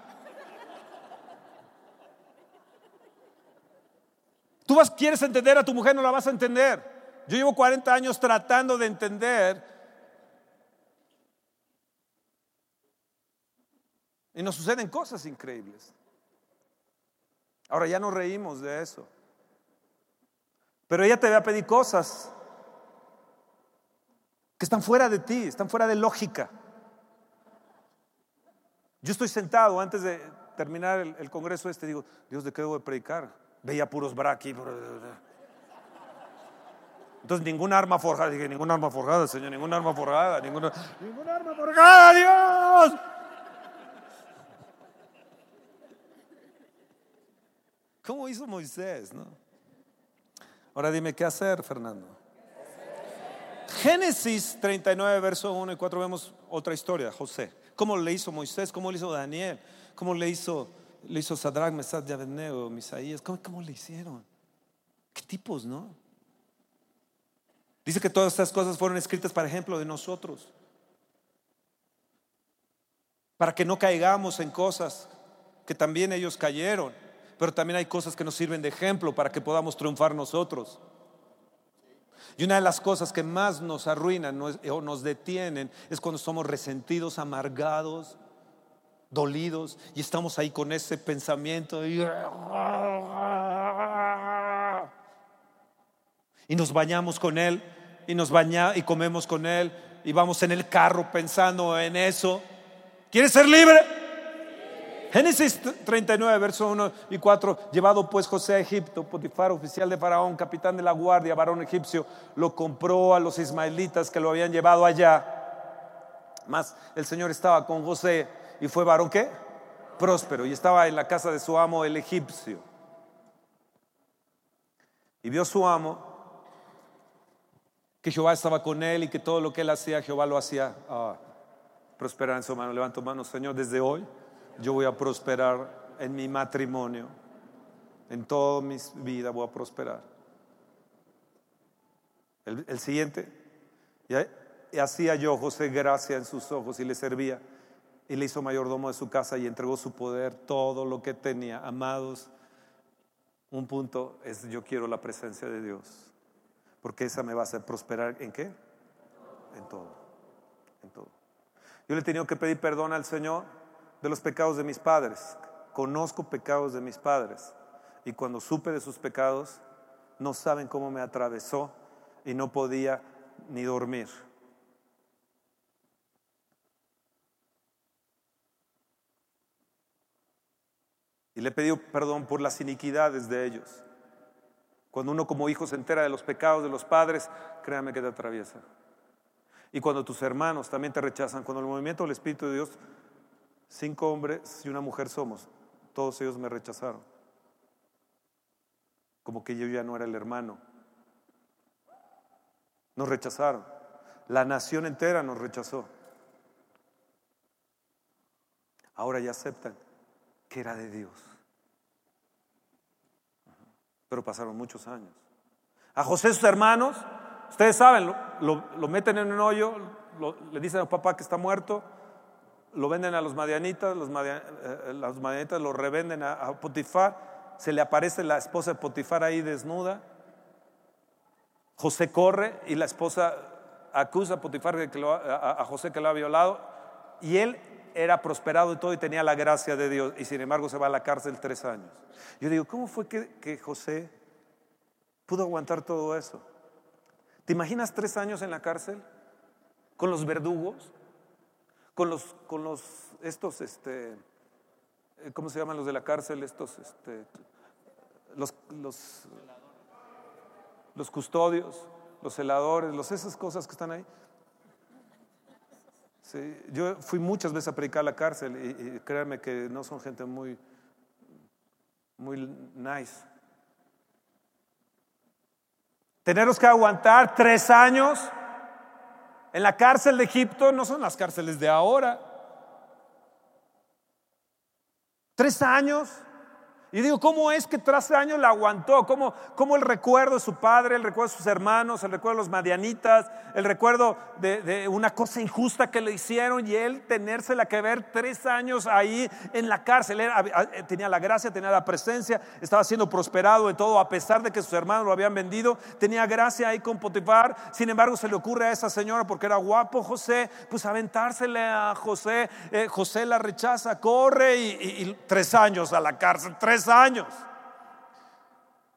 Tú vas, quieres entender a tu mujer, no la vas a entender. Yo llevo 40 años tratando de entender Y nos suceden cosas increíbles. Ahora ya nos reímos de eso. Pero ella te va a pedir cosas que están fuera de ti, están fuera de lógica. Yo estoy sentado antes de terminar el, congreso este, digo, Dios, ¿de qué debo de predicar? Veía puros braqui. Entonces, ninguna arma forjada, dije, ninguna arma forjada, Señor, ninguna arma forjada, ninguna, ninguna arma forjada, Dios. ¿Cómo hizo Moisés? No? Ahora dime qué hacer, Fernando. Génesis 39, verso 1 y 4 vemos otra historia, José. ¿Cómo le hizo Moisés? ¿Cómo le hizo Daniel? ¿Cómo le hizo, le hizo Sadrach, Mesad, Abednego, Misaías? ¿Cómo, ¿Cómo le hicieron? ¿Qué tipos, no? Dice que todas estas cosas fueron escritas para ejemplo de nosotros. Para que no caigamos en cosas que también ellos cayeron pero también hay cosas que nos sirven de ejemplo para que podamos triunfar nosotros. Y una de las cosas que más nos arruinan o nos detienen es cuando somos resentidos, amargados, dolidos y estamos ahí con ese pensamiento y, nos bañamos con él y nos bañamos y comemos con él y vamos en el carro pensando en eso. ¿Quieres ser libre? Génesis 39, verso 1 y 4. Llevado pues José a Egipto, Potifar, oficial de Faraón, capitán de la guardia, varón egipcio, lo compró a los ismaelitas que lo habían llevado allá. Más el Señor estaba con José y fue varón qué? Próspero y estaba en la casa de su amo el egipcio. Y vio su amo que Jehová estaba con él y que todo lo que él hacía, Jehová lo hacía ah, prosperar en su mano. Levanto mano, Señor, desde hoy yo voy a prosperar en mi matrimonio, en toda mi vida voy a prosperar. El, siguiente, y hacía yo José gracia en sus ojos y le servía y le hizo mayordomo de su casa y entregó su poder, todo lo que tenía. Amados, un punto es yo quiero la presencia de Dios, porque esa me va a hacer prosperar en qué? En todo, en todo. Yo le he tenido que pedir perdón al Señor de los pecados de mis padres. Conozco pecados de mis padres. Y cuando supe de sus pecados, no saben cómo me atravesó y no podía ni dormir. Y le pedí perdón por las iniquidades de ellos. Cuando uno como hijo se entera de los pecados de los padres, créame que te atraviesa. Y cuando tus hermanos también te rechazan, cuando el movimiento del Espíritu de Dios, cinco hombres y una mujer somos, todos ellos me rechazaron. Como que yo ya no era el hermano. Nos rechazaron. La nación entera nos rechazó. Ahora ya aceptan que era de Dios. Pero pasaron muchos años. A José sus hermanos, ustedes saben, lo, meten en un hoyo, le dicen a papá que está muerto, lo venden a los madianitas, los, eh, madianitas lo revenden a, Potifar, se le aparece la esposa de Potifar ahí desnuda, José corre y la esposa acusa a Potifar a, José que lo ha violado y él era prosperado y todo y tenía la gracia de Dios y sin embargo se va a la cárcel tres años. Yo digo, ¿cómo fue que, José pudo aguantar todo eso? ¿Te imaginas tres años en la cárcel? Con los verdugos, con los, con los, estos, este, eh, ¿cómo se llaman los de la cárcel? Estos, este, los, los, los custodios, los celadores, los, esas cosas que están ahí. Yo fui muchas veces a predicar a la cárcel y, y créanme que no son gente muy, muy nice. Teneros que aguantar tres años en la cárcel de Egipto no son las cárceles de ahora. Tres años. Y digo, ¿cómo es que tras años la aguantó? ¿Cómo, ¿Cómo, el recuerdo de su padre, el recuerdo de sus hermanos, el recuerdo de los madianitas, el recuerdo de, una cosa injusta que le hicieron y él tenérsela que ver tres años ahí en la cárcel? Eh, tenía la gracia, tenía la presencia, estaba siendo prosperado en todo, a pesar de que sus hermanos lo habían vendido, tenía gracia ahí con Potifar. Sin embargo, se le ocurre a esa señora, porque era guapo José, pues aventársele a José. Eh, José la rechaza, corre y, y tres años a la cárcel, tres años.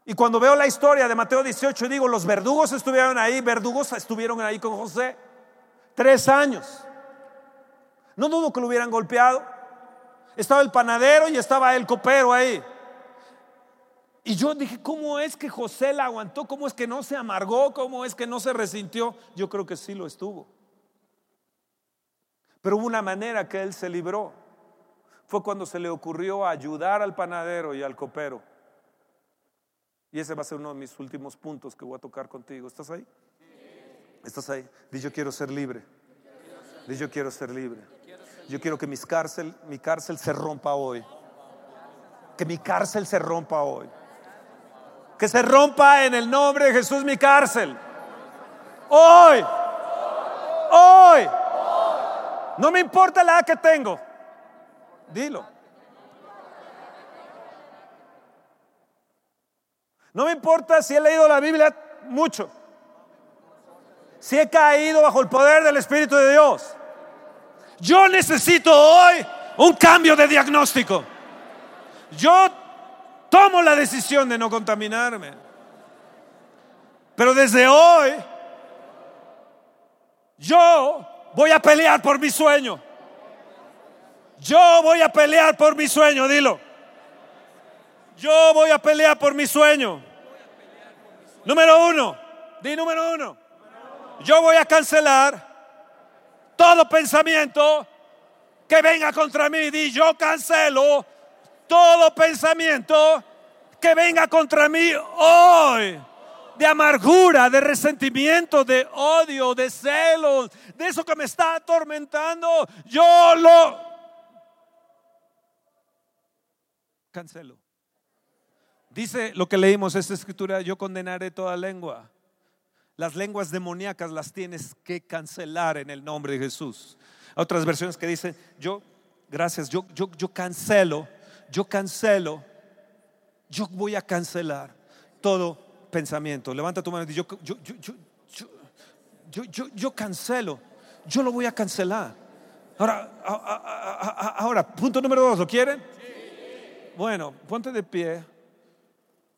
Y cuando veo la historia de Mateo 18, digo, los verdugos estuvieron ahí, verdugos estuvieron ahí con José. Tres años. No dudo que lo hubieran golpeado. Estaba el panadero y estaba el copero ahí. Y yo dije, ¿cómo es que José la aguantó? ¿Cómo es que no se amargó? ¿Cómo es que no se resintió? Yo creo que sí lo estuvo. Pero hubo una manera que él se libró fue cuando se le ocurrió ayudar al panadero y al copero. Y ese va a ser uno de mis últimos puntos que voy a tocar contigo. ¿Estás ahí? ¿Estás ahí? Dice yo quiero ser libre. Dice yo quiero ser libre. Yo quiero que mis cárcel, mi cárcel se rompa hoy. Que mi cárcel se rompa hoy. Que se rompa en el nombre de Jesús mi cárcel. Hoy. Hoy. No me importa la edad que tengo. Dilo. No me importa si he leído la Biblia mucho. Si he caído bajo el poder del Espíritu de Dios. Yo necesito hoy un cambio de diagnóstico. Yo tomo la decisión de no contaminarme. Pero desde hoy, yo voy a pelear por mi sueño. Yo voy a pelear por mi sueño, dilo. Yo voy a pelear por mi sueño. Número uno, di número uno. Yo voy a cancelar todo pensamiento que venga contra mí. Di, yo cancelo todo pensamiento que venga contra mí hoy. De amargura, de resentimiento, de odio, de celos, de eso que me está atormentando. Yo lo cancelo. Dice lo que leímos esta escritura, yo condenaré toda lengua. Las lenguas demoníacas las tienes que cancelar en el nombre de Jesús. Otras versiones que dicen, yo, gracias, yo, yo, yo cancelo, yo cancelo, yo voy a cancelar todo pensamiento. Levanta tu mano y dice, yo, yo, yo, yo, yo, yo cancelo, yo lo voy a cancelar. Ahora, ahora, punto número dos, ¿lo quieren? Bueno, ponte de pie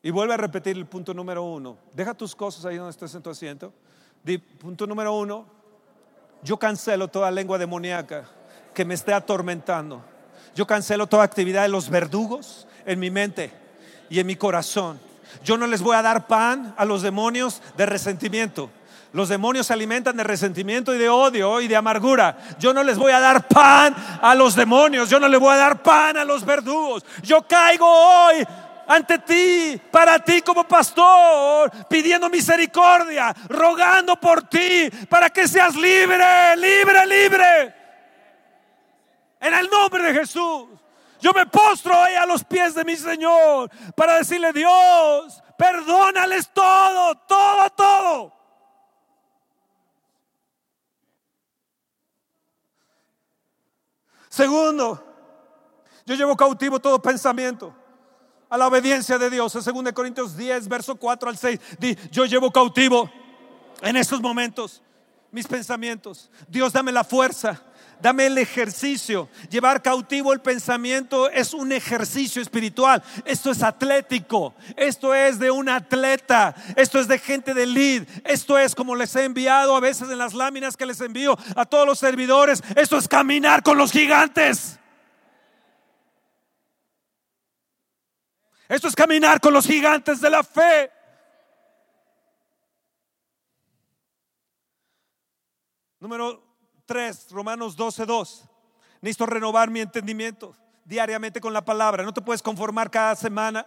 y vuelve a repetir el punto número uno. Deja tus cosas ahí donde estés en tu asiento. Punto número uno, yo cancelo toda lengua demoníaca que me esté atormentando. Yo cancelo toda actividad de los verdugos en mi mente y en mi corazón. Yo no les voy a dar pan a los demonios de resentimiento. Los demonios se alimentan de resentimiento y de odio y de amargura. Yo no les voy a dar pan a los demonios, yo no les voy a dar pan a los verdugos. Yo caigo hoy ante ti, para ti como pastor, pidiendo misericordia, rogando por ti, para que seas libre, libre, libre. En el nombre de Jesús. Yo me postro hoy a los pies de mi Señor para decirle, Dios, perdónales todo, todo, todo. Segundo, yo llevo cautivo todo pensamiento a la obediencia de Dios. En 2 Corintios 10, verso 4 al 6, di, yo llevo cautivo en estos momentos mis pensamientos. Dios, dame la fuerza dame el ejercicio. Llevar cautivo el pensamiento es un ejercicio espiritual. Esto es atlético. Esto es de un atleta. Esto es de gente de lead. Esto es como les he enviado a veces en las láminas que les envío a todos los servidores. Esto es caminar con los gigantes. Esto es caminar con los gigantes de la fe. Número 3, Romanos 12, 2. Necesito renovar mi entendimiento diariamente con la palabra. No te puedes conformar cada semana.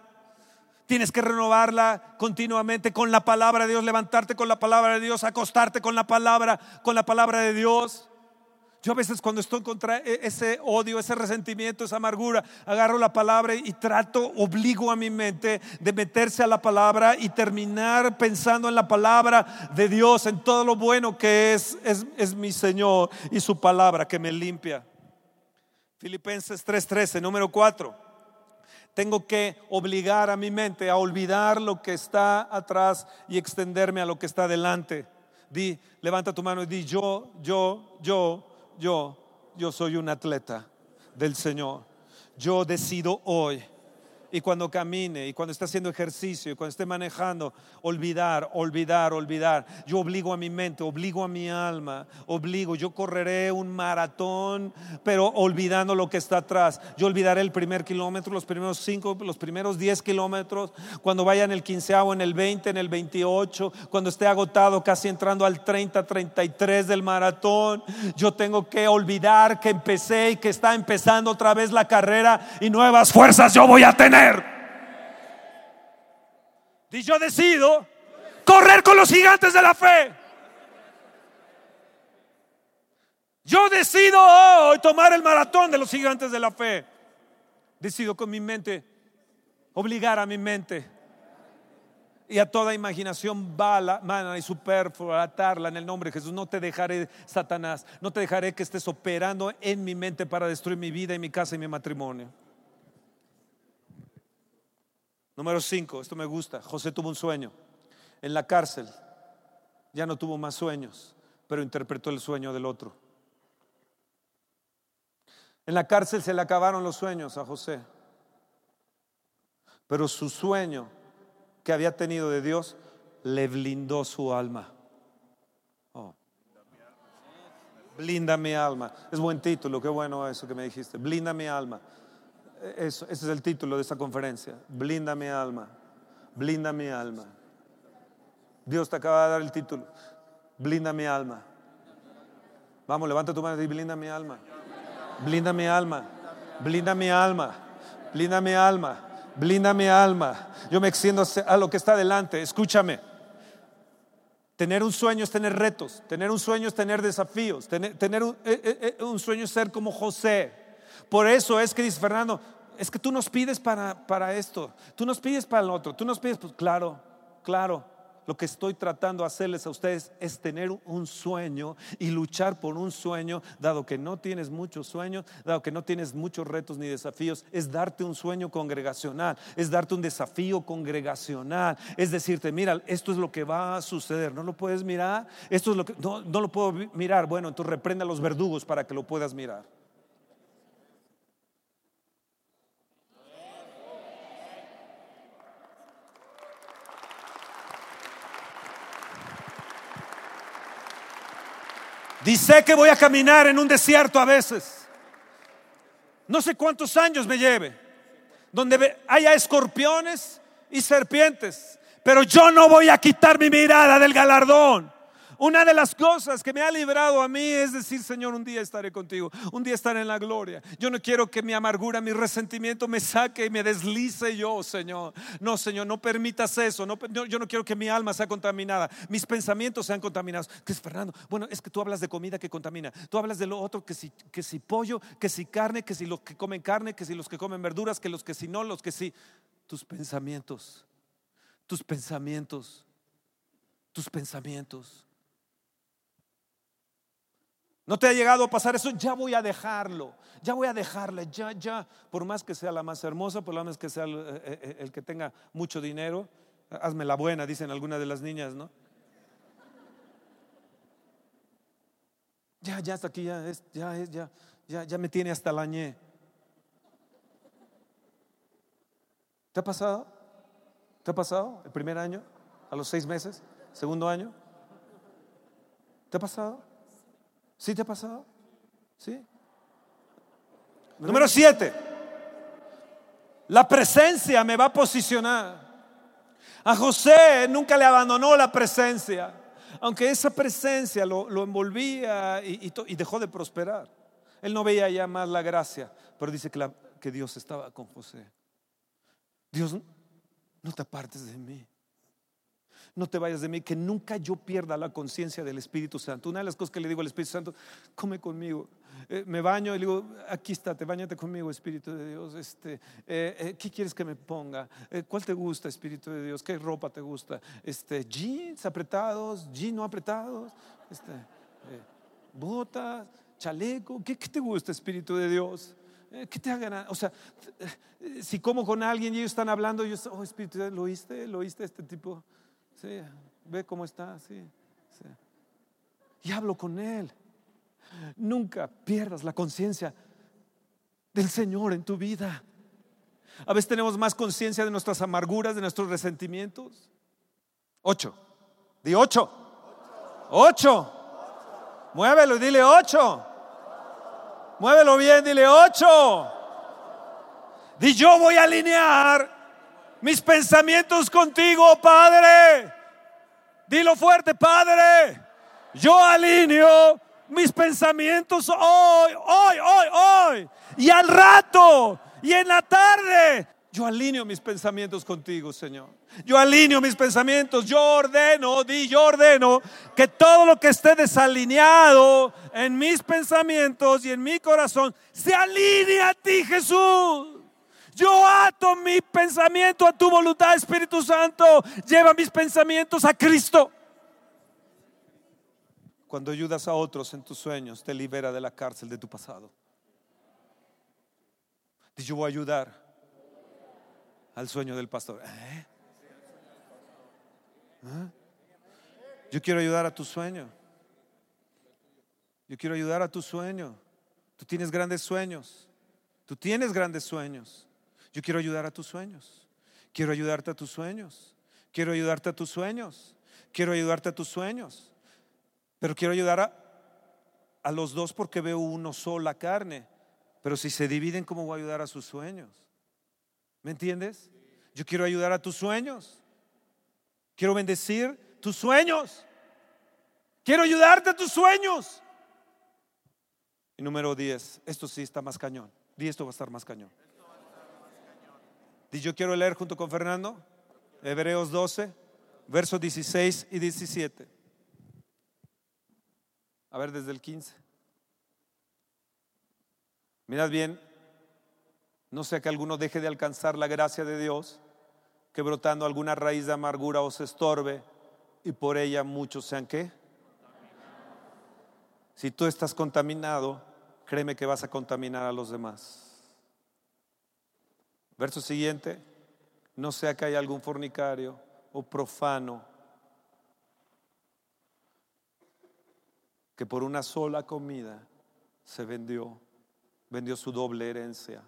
Tienes que renovarla continuamente con la palabra de Dios, levantarte con la palabra de Dios, acostarte con la palabra, con la palabra de Dios. Yo a veces cuando estoy contra e, ese odio, ese resentimiento, esa amargura, agarro la palabra y trato, obligo a mi mente de meterse a la palabra y terminar pensando en la palabra de Dios, en todo lo bueno que es, es, es mi Señor y su palabra que me limpia. Filipenses 3:13, número 4. Tengo que obligar a mi mente a olvidar lo que está atrás y extenderme a lo que está delante. Di, levanta tu mano y di, yo, yo, yo yo, yo soy un atleta del Señor. Yo decido hoy y cuando camine y cuando esté haciendo ejercicio y cuando esté manejando, olvidar, olvidar, olvidar. Yo obligo a mi mente, obligo a mi alma, obligo, yo correré un maratón, pero olvidando lo que está atrás. Yo olvidaré el primer kilómetro, los primeros cinco, los primeros diez kilómetros, cuando vaya en el quinceavo, en el veinte, en el veintiocho, cuando esté agotado, casi entrando al treinta, treinta y tres del maratón. Yo tengo que olvidar que empecé y que está empezando otra vez la carrera y nuevas fuerzas yo voy a tener. Yo decido correr con los gigantes de la fe. Yo decido hoy tomar el maratón de los gigantes de la fe. Decido con mi mente obligar a mi mente y a toda imaginación vana y superflua atarla en el nombre de Jesús. No te dejaré, Satanás, no te dejaré que estés operando en mi mente para destruir mi vida y mi casa y mi matrimonio. Número 5, esto me gusta. José tuvo un sueño en la cárcel. Ya no tuvo más sueños, pero interpretó el sueño del otro. En la cárcel se le acabaron los sueños a José. Pero su sueño que había tenido de Dios le blindó su alma. Oh. Blinda mi alma. Es buen título, qué bueno eso que me dijiste. Blinda mi alma. Eso, ese es el título de esta conferencia. Blinda mi alma. Blinda mi alma. Dios te acaba de dar el título. Blinda mi alma. Vamos, levanta tu mano y blinda mi alma. Blinda mi alma. Blinda mi alma. Blinda mi alma. Blinda mi alma. Yo me extiendo a lo que está delante. Escúchame. Tener un sueño es tener retos. Tener un sueño es tener desafíos. Tener, un, eh, eh, eh, un sueño es ser como José. Por eso es que dice Fernando, es que tú nos pides para, para esto, tú nos pides para el otro, tú nos pides, pues claro, claro. Lo que estoy tratando de hacerles a ustedes es tener un sueño y luchar por un sueño, dado que no tienes muchos sueños, dado que no tienes muchos retos ni desafíos, es darte un sueño congregacional, es darte un desafío congregacional, es decirte, mira, esto es lo que va a suceder, no lo puedes mirar, esto es lo que, no, no lo puedo mirar, bueno, entonces reprenda a los verdugos para que lo puedas mirar. Dice que voy a caminar en un desierto a veces. No sé cuántos años me lleve. Donde haya escorpiones y serpientes. Pero yo no voy a quitar mi mirada del galardón. Una de las cosas que me ha librado a mí es decir, Señor, un día estaré contigo, un día estaré en la gloria. Yo no quiero que mi amargura, mi resentimiento me saque y me deslice yo, Señor. No, Señor, no permitas eso. Yo no quiero que mi alma sea contaminada, mis pensamientos sean contaminados. ¿Qué es Fernando? Bueno, es que tú hablas de comida que contamina. Tú hablas de lo otro, que si, que si pollo, que si carne, que si los que comen carne, que si los que comen verduras, que los que si no, los que si. Tus pensamientos, tus pensamientos, tus pensamientos ¿No te ha llegado a pasar eso? Ya voy a dejarlo, ya voy a dejarle, ya, ya, por más que sea la más hermosa, por más que sea el, eh, eh, el, que tenga mucho dinero, hazme la buena, dicen algunas de las niñas, ¿no? Ya, ya hasta aquí, ya es, ya es, ya, ya, ya me tiene hasta la ñe. ¿Te ha pasado? ¿Te ha pasado el primer año? ¿A los seis meses? ¿Segundo año? ¿Te ha pasado? ¿Sí te ha pasado? ¿Sí? Número siete. La presencia me va a posicionar. A José nunca le abandonó la presencia, aunque esa presencia lo, envolvía y, dejó de prosperar. Él no veía ya más la gracia, pero dice que, que Dios estaba con José. Dios, no te apartes de mí no te vayas de mí, que nunca yo pierda la conciencia del Espíritu Santo. Una de las cosas que le digo al Espíritu Santo, come conmigo. Eh, me baño y le digo, aquí está, te bañate conmigo, Espíritu de Dios. Este, eh, eh, ¿Qué quieres que me ponga? ¿Cuál te gusta, Espíritu de Dios? ¿Qué ropa te gusta? Este, jeans apretados, jeans no apretados, este, botas, chaleco. ¿Qué, te gusta, Espíritu de Dios? ¿Qué te hagan? O sea, si como con alguien y ellos están hablando, yo, oh Espíritu, ¿lo oíste? ¿Lo oíste este tipo? Sí, ve cómo está, sí, Y hablo con Él. Nunca pierdas la conciencia del Señor en tu vida. A veces tenemos más conciencia de nuestras amarguras, de nuestros resentimientos. Ocho. Di ocho. Ocho. Muévelo dile ocho. Muévelo bien, dile ocho. Di yo voy a alinear mis pensamientos contigo, Padre. Dilo fuerte, Padre. Yo alineo mis pensamientos hoy, hoy, hoy, hoy. Y al rato, y en la tarde. Yo alineo mis pensamientos contigo, Señor. Yo alineo mis pensamientos. Yo ordeno, di, yo ordeno que todo lo que esté desalineado en mis pensamientos y en mi corazón se alinee a ti, Jesús. Yo ato mi pensamiento a tu voluntad, Espíritu Santo. Lleva mis pensamientos a Cristo. Cuando ayudas a otros en tus sueños, te libera de la cárcel de tu pasado. Yo voy a ayudar al sueño del pastor. ¿Eh? ¿Eh? Yo quiero ayudar a tu sueño. Yo quiero ayudar a tu sueño. Tú tienes grandes sueños. Tú tienes grandes sueños. Yo quiero ayudar a tus sueños. Quiero ayudarte a tus sueños. Quiero ayudarte a tus sueños. Quiero ayudarte a tus sueños. Pero quiero ayudar a, a los dos porque veo uno sola carne. Pero si se dividen, ¿cómo voy a ayudar a sus sueños? ¿Me entiendes? Yo quiero ayudar a tus sueños. Quiero bendecir tus sueños. Quiero ayudarte a tus sueños. Y número 10, esto sí está más cañón. Di esto va a estar más cañón. Y yo quiero leer junto con Fernando Hebreos 12, versos 16 y 17. A ver, desde el 15. Mirad bien, no sea que alguno deje de alcanzar la gracia de Dios, que brotando alguna raíz de amargura os estorbe y por ella muchos sean qué. Si tú estás contaminado, créeme que vas a contaminar a los demás. Verso siguiente, no sea que haya algún fornicario o profano que por una sola comida se vendió, vendió su doble herencia.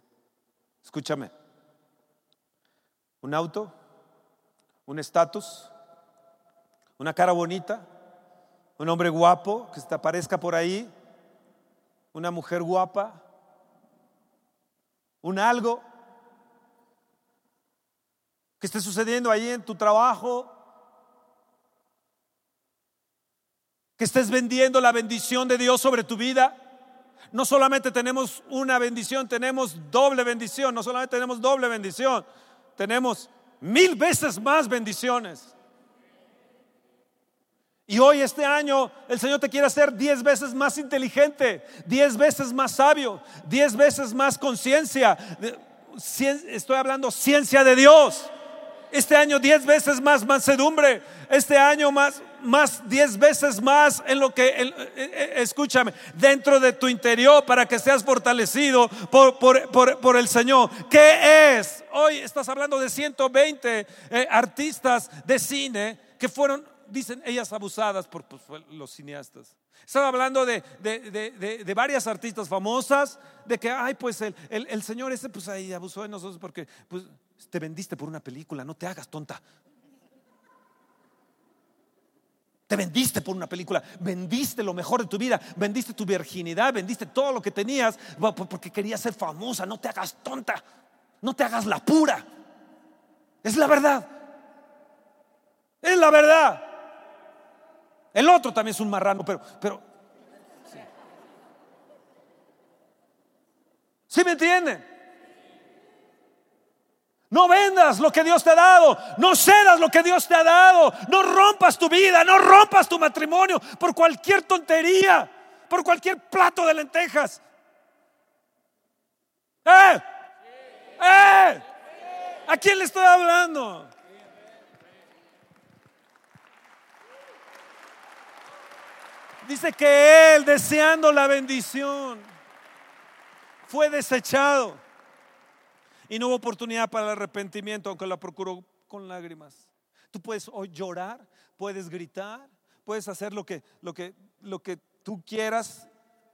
Escúchame, un auto, un estatus, una cara bonita, un hombre guapo que te aparezca por ahí, una mujer guapa, un algo que esté sucediendo ahí en tu trabajo. que estés vendiendo la bendición de Dios sobre tu vida. No solamente tenemos una bendición, tenemos doble bendición. No solamente tenemos doble bendición, tenemos mil veces más bendiciones. Y hoy, este año, el Señor te quiere hacer diez veces más inteligente, diez veces más sabio, diez veces más conciencia. Estoy hablando ciencia de Dios. Este año diez veces más mansedumbre. Este año más, más diez veces más en lo que, eh, eh, escúchame, dentro de tu interior para que seas fortalecido por, por, el Señor. ¿Qué es? Hoy estás hablando de 120 eh, artistas de cine que fueron dicen ellas abusadas por pues, los cineastas. Estaba hablando de, de, varias artistas famosas, de que, ay, pues el, el, señor ese, pues ahí abusó de nosotros porque pues, te vendiste por una película, no te hagas tonta. Te vendiste por una película, vendiste lo mejor de tu vida, vendiste tu virginidad, vendiste todo lo que tenías porque querías ser famosa. No te hagas tonta, no te hagas la pura. Es la verdad. Es la verdad. El otro también es un marrano, pero, pero. ¿Sí, me entienden? No vendas lo que Dios te ha dado, no cedas lo que Dios te ha dado, no rompas tu vida, no rompas tu matrimonio por cualquier tontería, por cualquier plato de lentejas. ¡Eh! ¡Eh! ¿A quién le estoy hablando? Dice que él, deseando la bendición, fue desechado. Y no hubo oportunidad para el arrepentimiento, aunque la procuró con lágrimas. Tú puedes hoy llorar, puedes gritar, puedes hacer lo que, lo que, lo que tú quieras,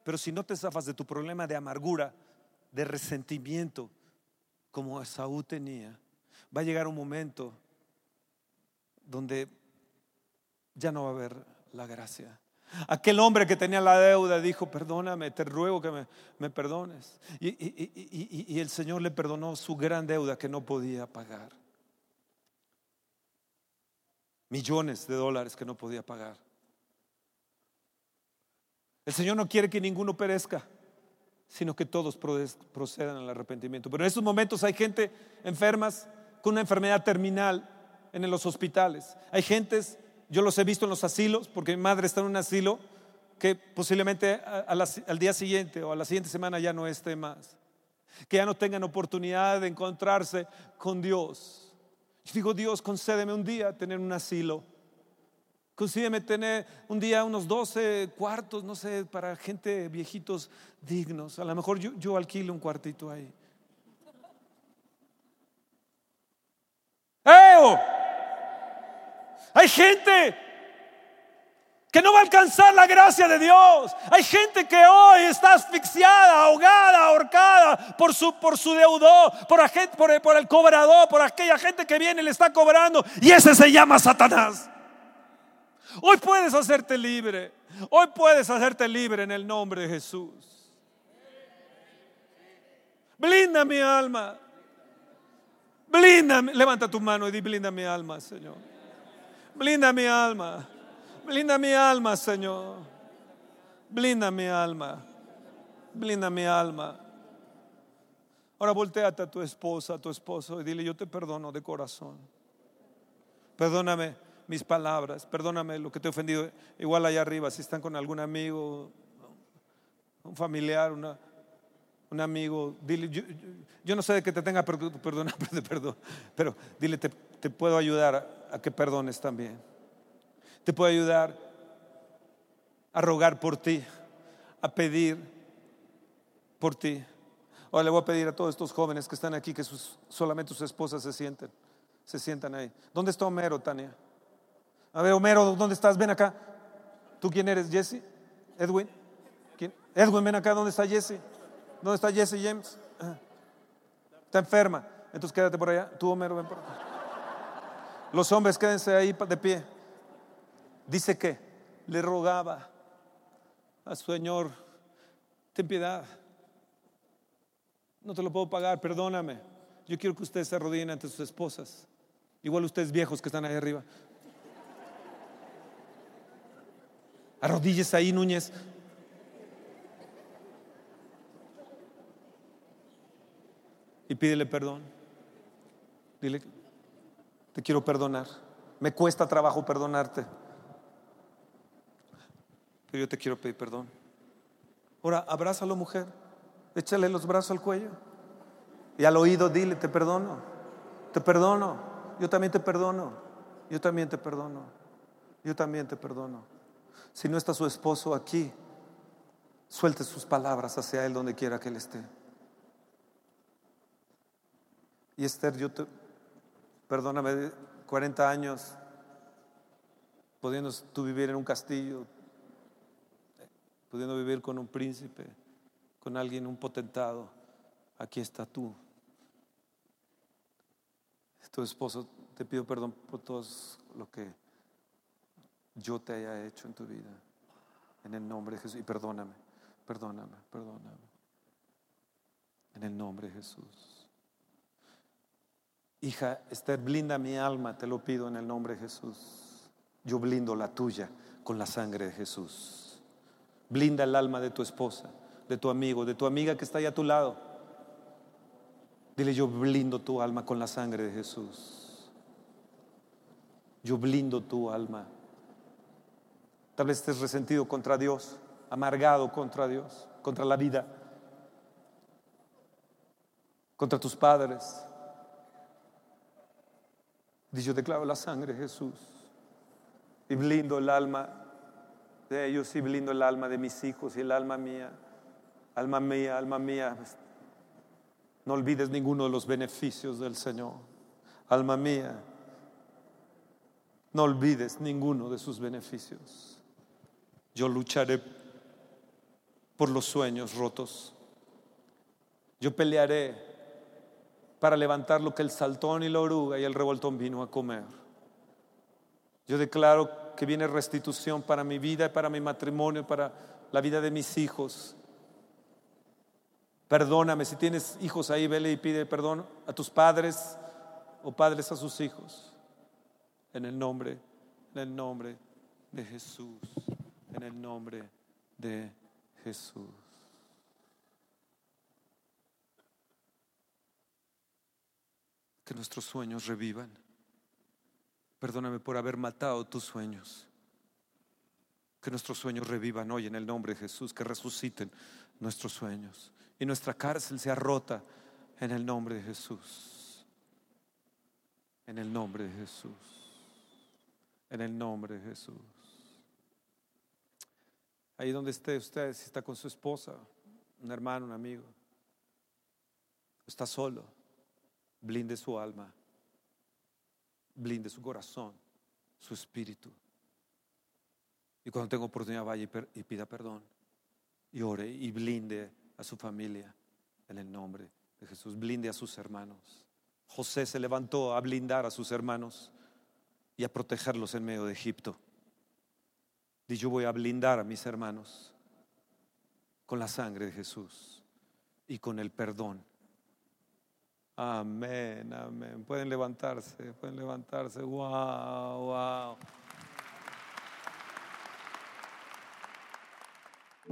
pero si no te zafas de tu problema de amargura, de resentimiento, como Saúl tenía, va a llegar un momento donde ya no va a haber la gracia. Aquel hombre que tenía la deuda dijo, perdóname, te ruego que me, perdones. Y, y, el Señor le perdonó su gran deuda que no podía pagar. Millones de dólares que no podía pagar. El Señor no quiere que ninguno perezca, sino que todos procedan al arrepentimiento. Pero en estos momentos hay gente enfermas con una enfermedad terminal en los hospitales. Hay gentes yo los he visto en los asilos, porque mi madre está en un asilo, que posiblemente al día siguiente o a la siguiente semana ya no esté más. Que ya no tengan oportunidad de encontrarse con Dios. Yo digo, Dios, concédeme un día tener un asilo. Concédeme tener un día unos 12 cuartos, no sé, para gente viejitos dignos. A lo mejor yo, yo alquilo un cuartito ahí. ¡Eo! Hay gente que no va a alcanzar la gracia de Dios. Hay gente que hoy está asfixiada, ahogada, ahorcada por su, por su deudor, por, por, por el cobrador, por aquella gente que viene y le está cobrando. Y ese se llama Satanás. Hoy puedes hacerte libre. Hoy puedes hacerte libre en el nombre de Jesús. Blinda mi alma. Blinda, levanta tu mano y di blinda mi alma, Señor. Blinda mi alma. Blinda mi alma, Señor. Blinda mi alma. Blinda mi alma. Ahora volteate a tu esposa, a tu esposo y dile, yo te perdono de corazón. Perdóname mis palabras, perdóname lo que te he ofendido. Igual allá arriba, si están con algún amigo, un familiar, un amigo, dile, yo, no sé de que te tenga perdón, perdón, pero dile, te, te puedo ayudar a que perdones también. Te puedo ayudar a rogar por ti, a pedir por ti. Ahora le voy a pedir a todos estos jóvenes que están aquí que solamente sus esposas se sienten, se sientan ahí. ¿Dónde está Homero, Tania? A ver, Homero, ¿dónde estás? Ven acá. ¿Tú quién eres? ¿Jesse? ¿Edwin? ¿Quién? Edwin, ven acá. ¿Dónde está Jesse? ¿Dónde está Jesse James? Está enferma. Entonces quédate por allá. Tú, Homero, ven por acá. Los hombres quédense ahí de pie. Dice que le rogaba a su Señor, ten piedad. No te lo puedo pagar, perdóname. Yo quiero que ustedes se arrodillen ante sus esposas. Igual ustedes viejos que están ahí arriba. Arrodíllese ahí, Núñez. Y pídele perdón. Dile, te quiero perdonar. Me cuesta trabajo perdonarte. Pero yo te quiero pedir perdón. Ahora, abrázalo, mujer. Échale los brazos al cuello. Y al oído dile, te perdono. Te perdono. Yo también te perdono. Yo también te perdono. Yo también te perdono. Si no está su esposo aquí, suelte sus palabras hacia él donde quiera que él esté. Y Esther, yo te, perdóname, 40 años, pudiendo tú vivir en un castillo, pudiendo vivir con un príncipe, con alguien, un potentado, aquí está tú. Tu esposo, te pido perdón por todo lo que yo te haya hecho en tu vida. En el nombre de Jesús. Y perdóname, perdóname, perdóname. En el nombre de Jesús. Hija, Esther, blinda mi alma, te lo pido en el nombre de Jesús. Yo blindo la tuya con la sangre de Jesús. Blinda el alma de tu esposa, de tu amigo, de tu amiga que está ahí a tu lado. Dile, yo blindo tu alma con la sangre de Jesús. Yo blindo tu alma. Tal vez estés resentido contra Dios, amargado contra Dios, contra la vida, contra tus padres, Dice, yo declaro la sangre Jesús y blindo el alma de ellos y blindo el alma de mis hijos y el alma mía. Alma mía, alma mía, no olvides ninguno de los beneficios del Señor. Alma mía, no olvides ninguno de sus beneficios. Yo lucharé por los sueños rotos. Yo pelearé para levantar lo que el saltón y la oruga y el revoltón vino a comer. Yo declaro que viene restitución para mi vida, para mi matrimonio, para la vida de mis hijos. Perdóname, si tienes hijos ahí, vele y pide perdón a tus padres o padres a sus hijos. En el nombre, en el nombre de Jesús, en el nombre de Jesús. Que nuestros sueños revivan. Perdóname por haber matado tus sueños. Que nuestros sueños revivan hoy en el nombre de Jesús, que resuciten nuestros sueños. Y nuestra cárcel sea rota en el nombre de Jesús. En el nombre de Jesús. En el nombre de Jesús. Ahí donde esté usted, si está con su esposa, un hermano, un amigo, está solo blinde su alma, blinde su corazón, su espíritu. Y cuando tenga oportunidad vaya y, pida perdón y ore y blinde a su familia en el nombre de Jesús, blinde a sus hermanos. José se levantó a blindar a sus hermanos y a protegerlos en medio de Egipto. Y yo voy a blindar a mis hermanos con la sangre de Jesús y con el perdón Amén, amén. Pueden levantarse, pueden levantarse. Wow, wow.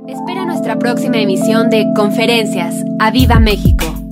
Espera nuestra próxima emisión de Conferencias. ¡A Viva México!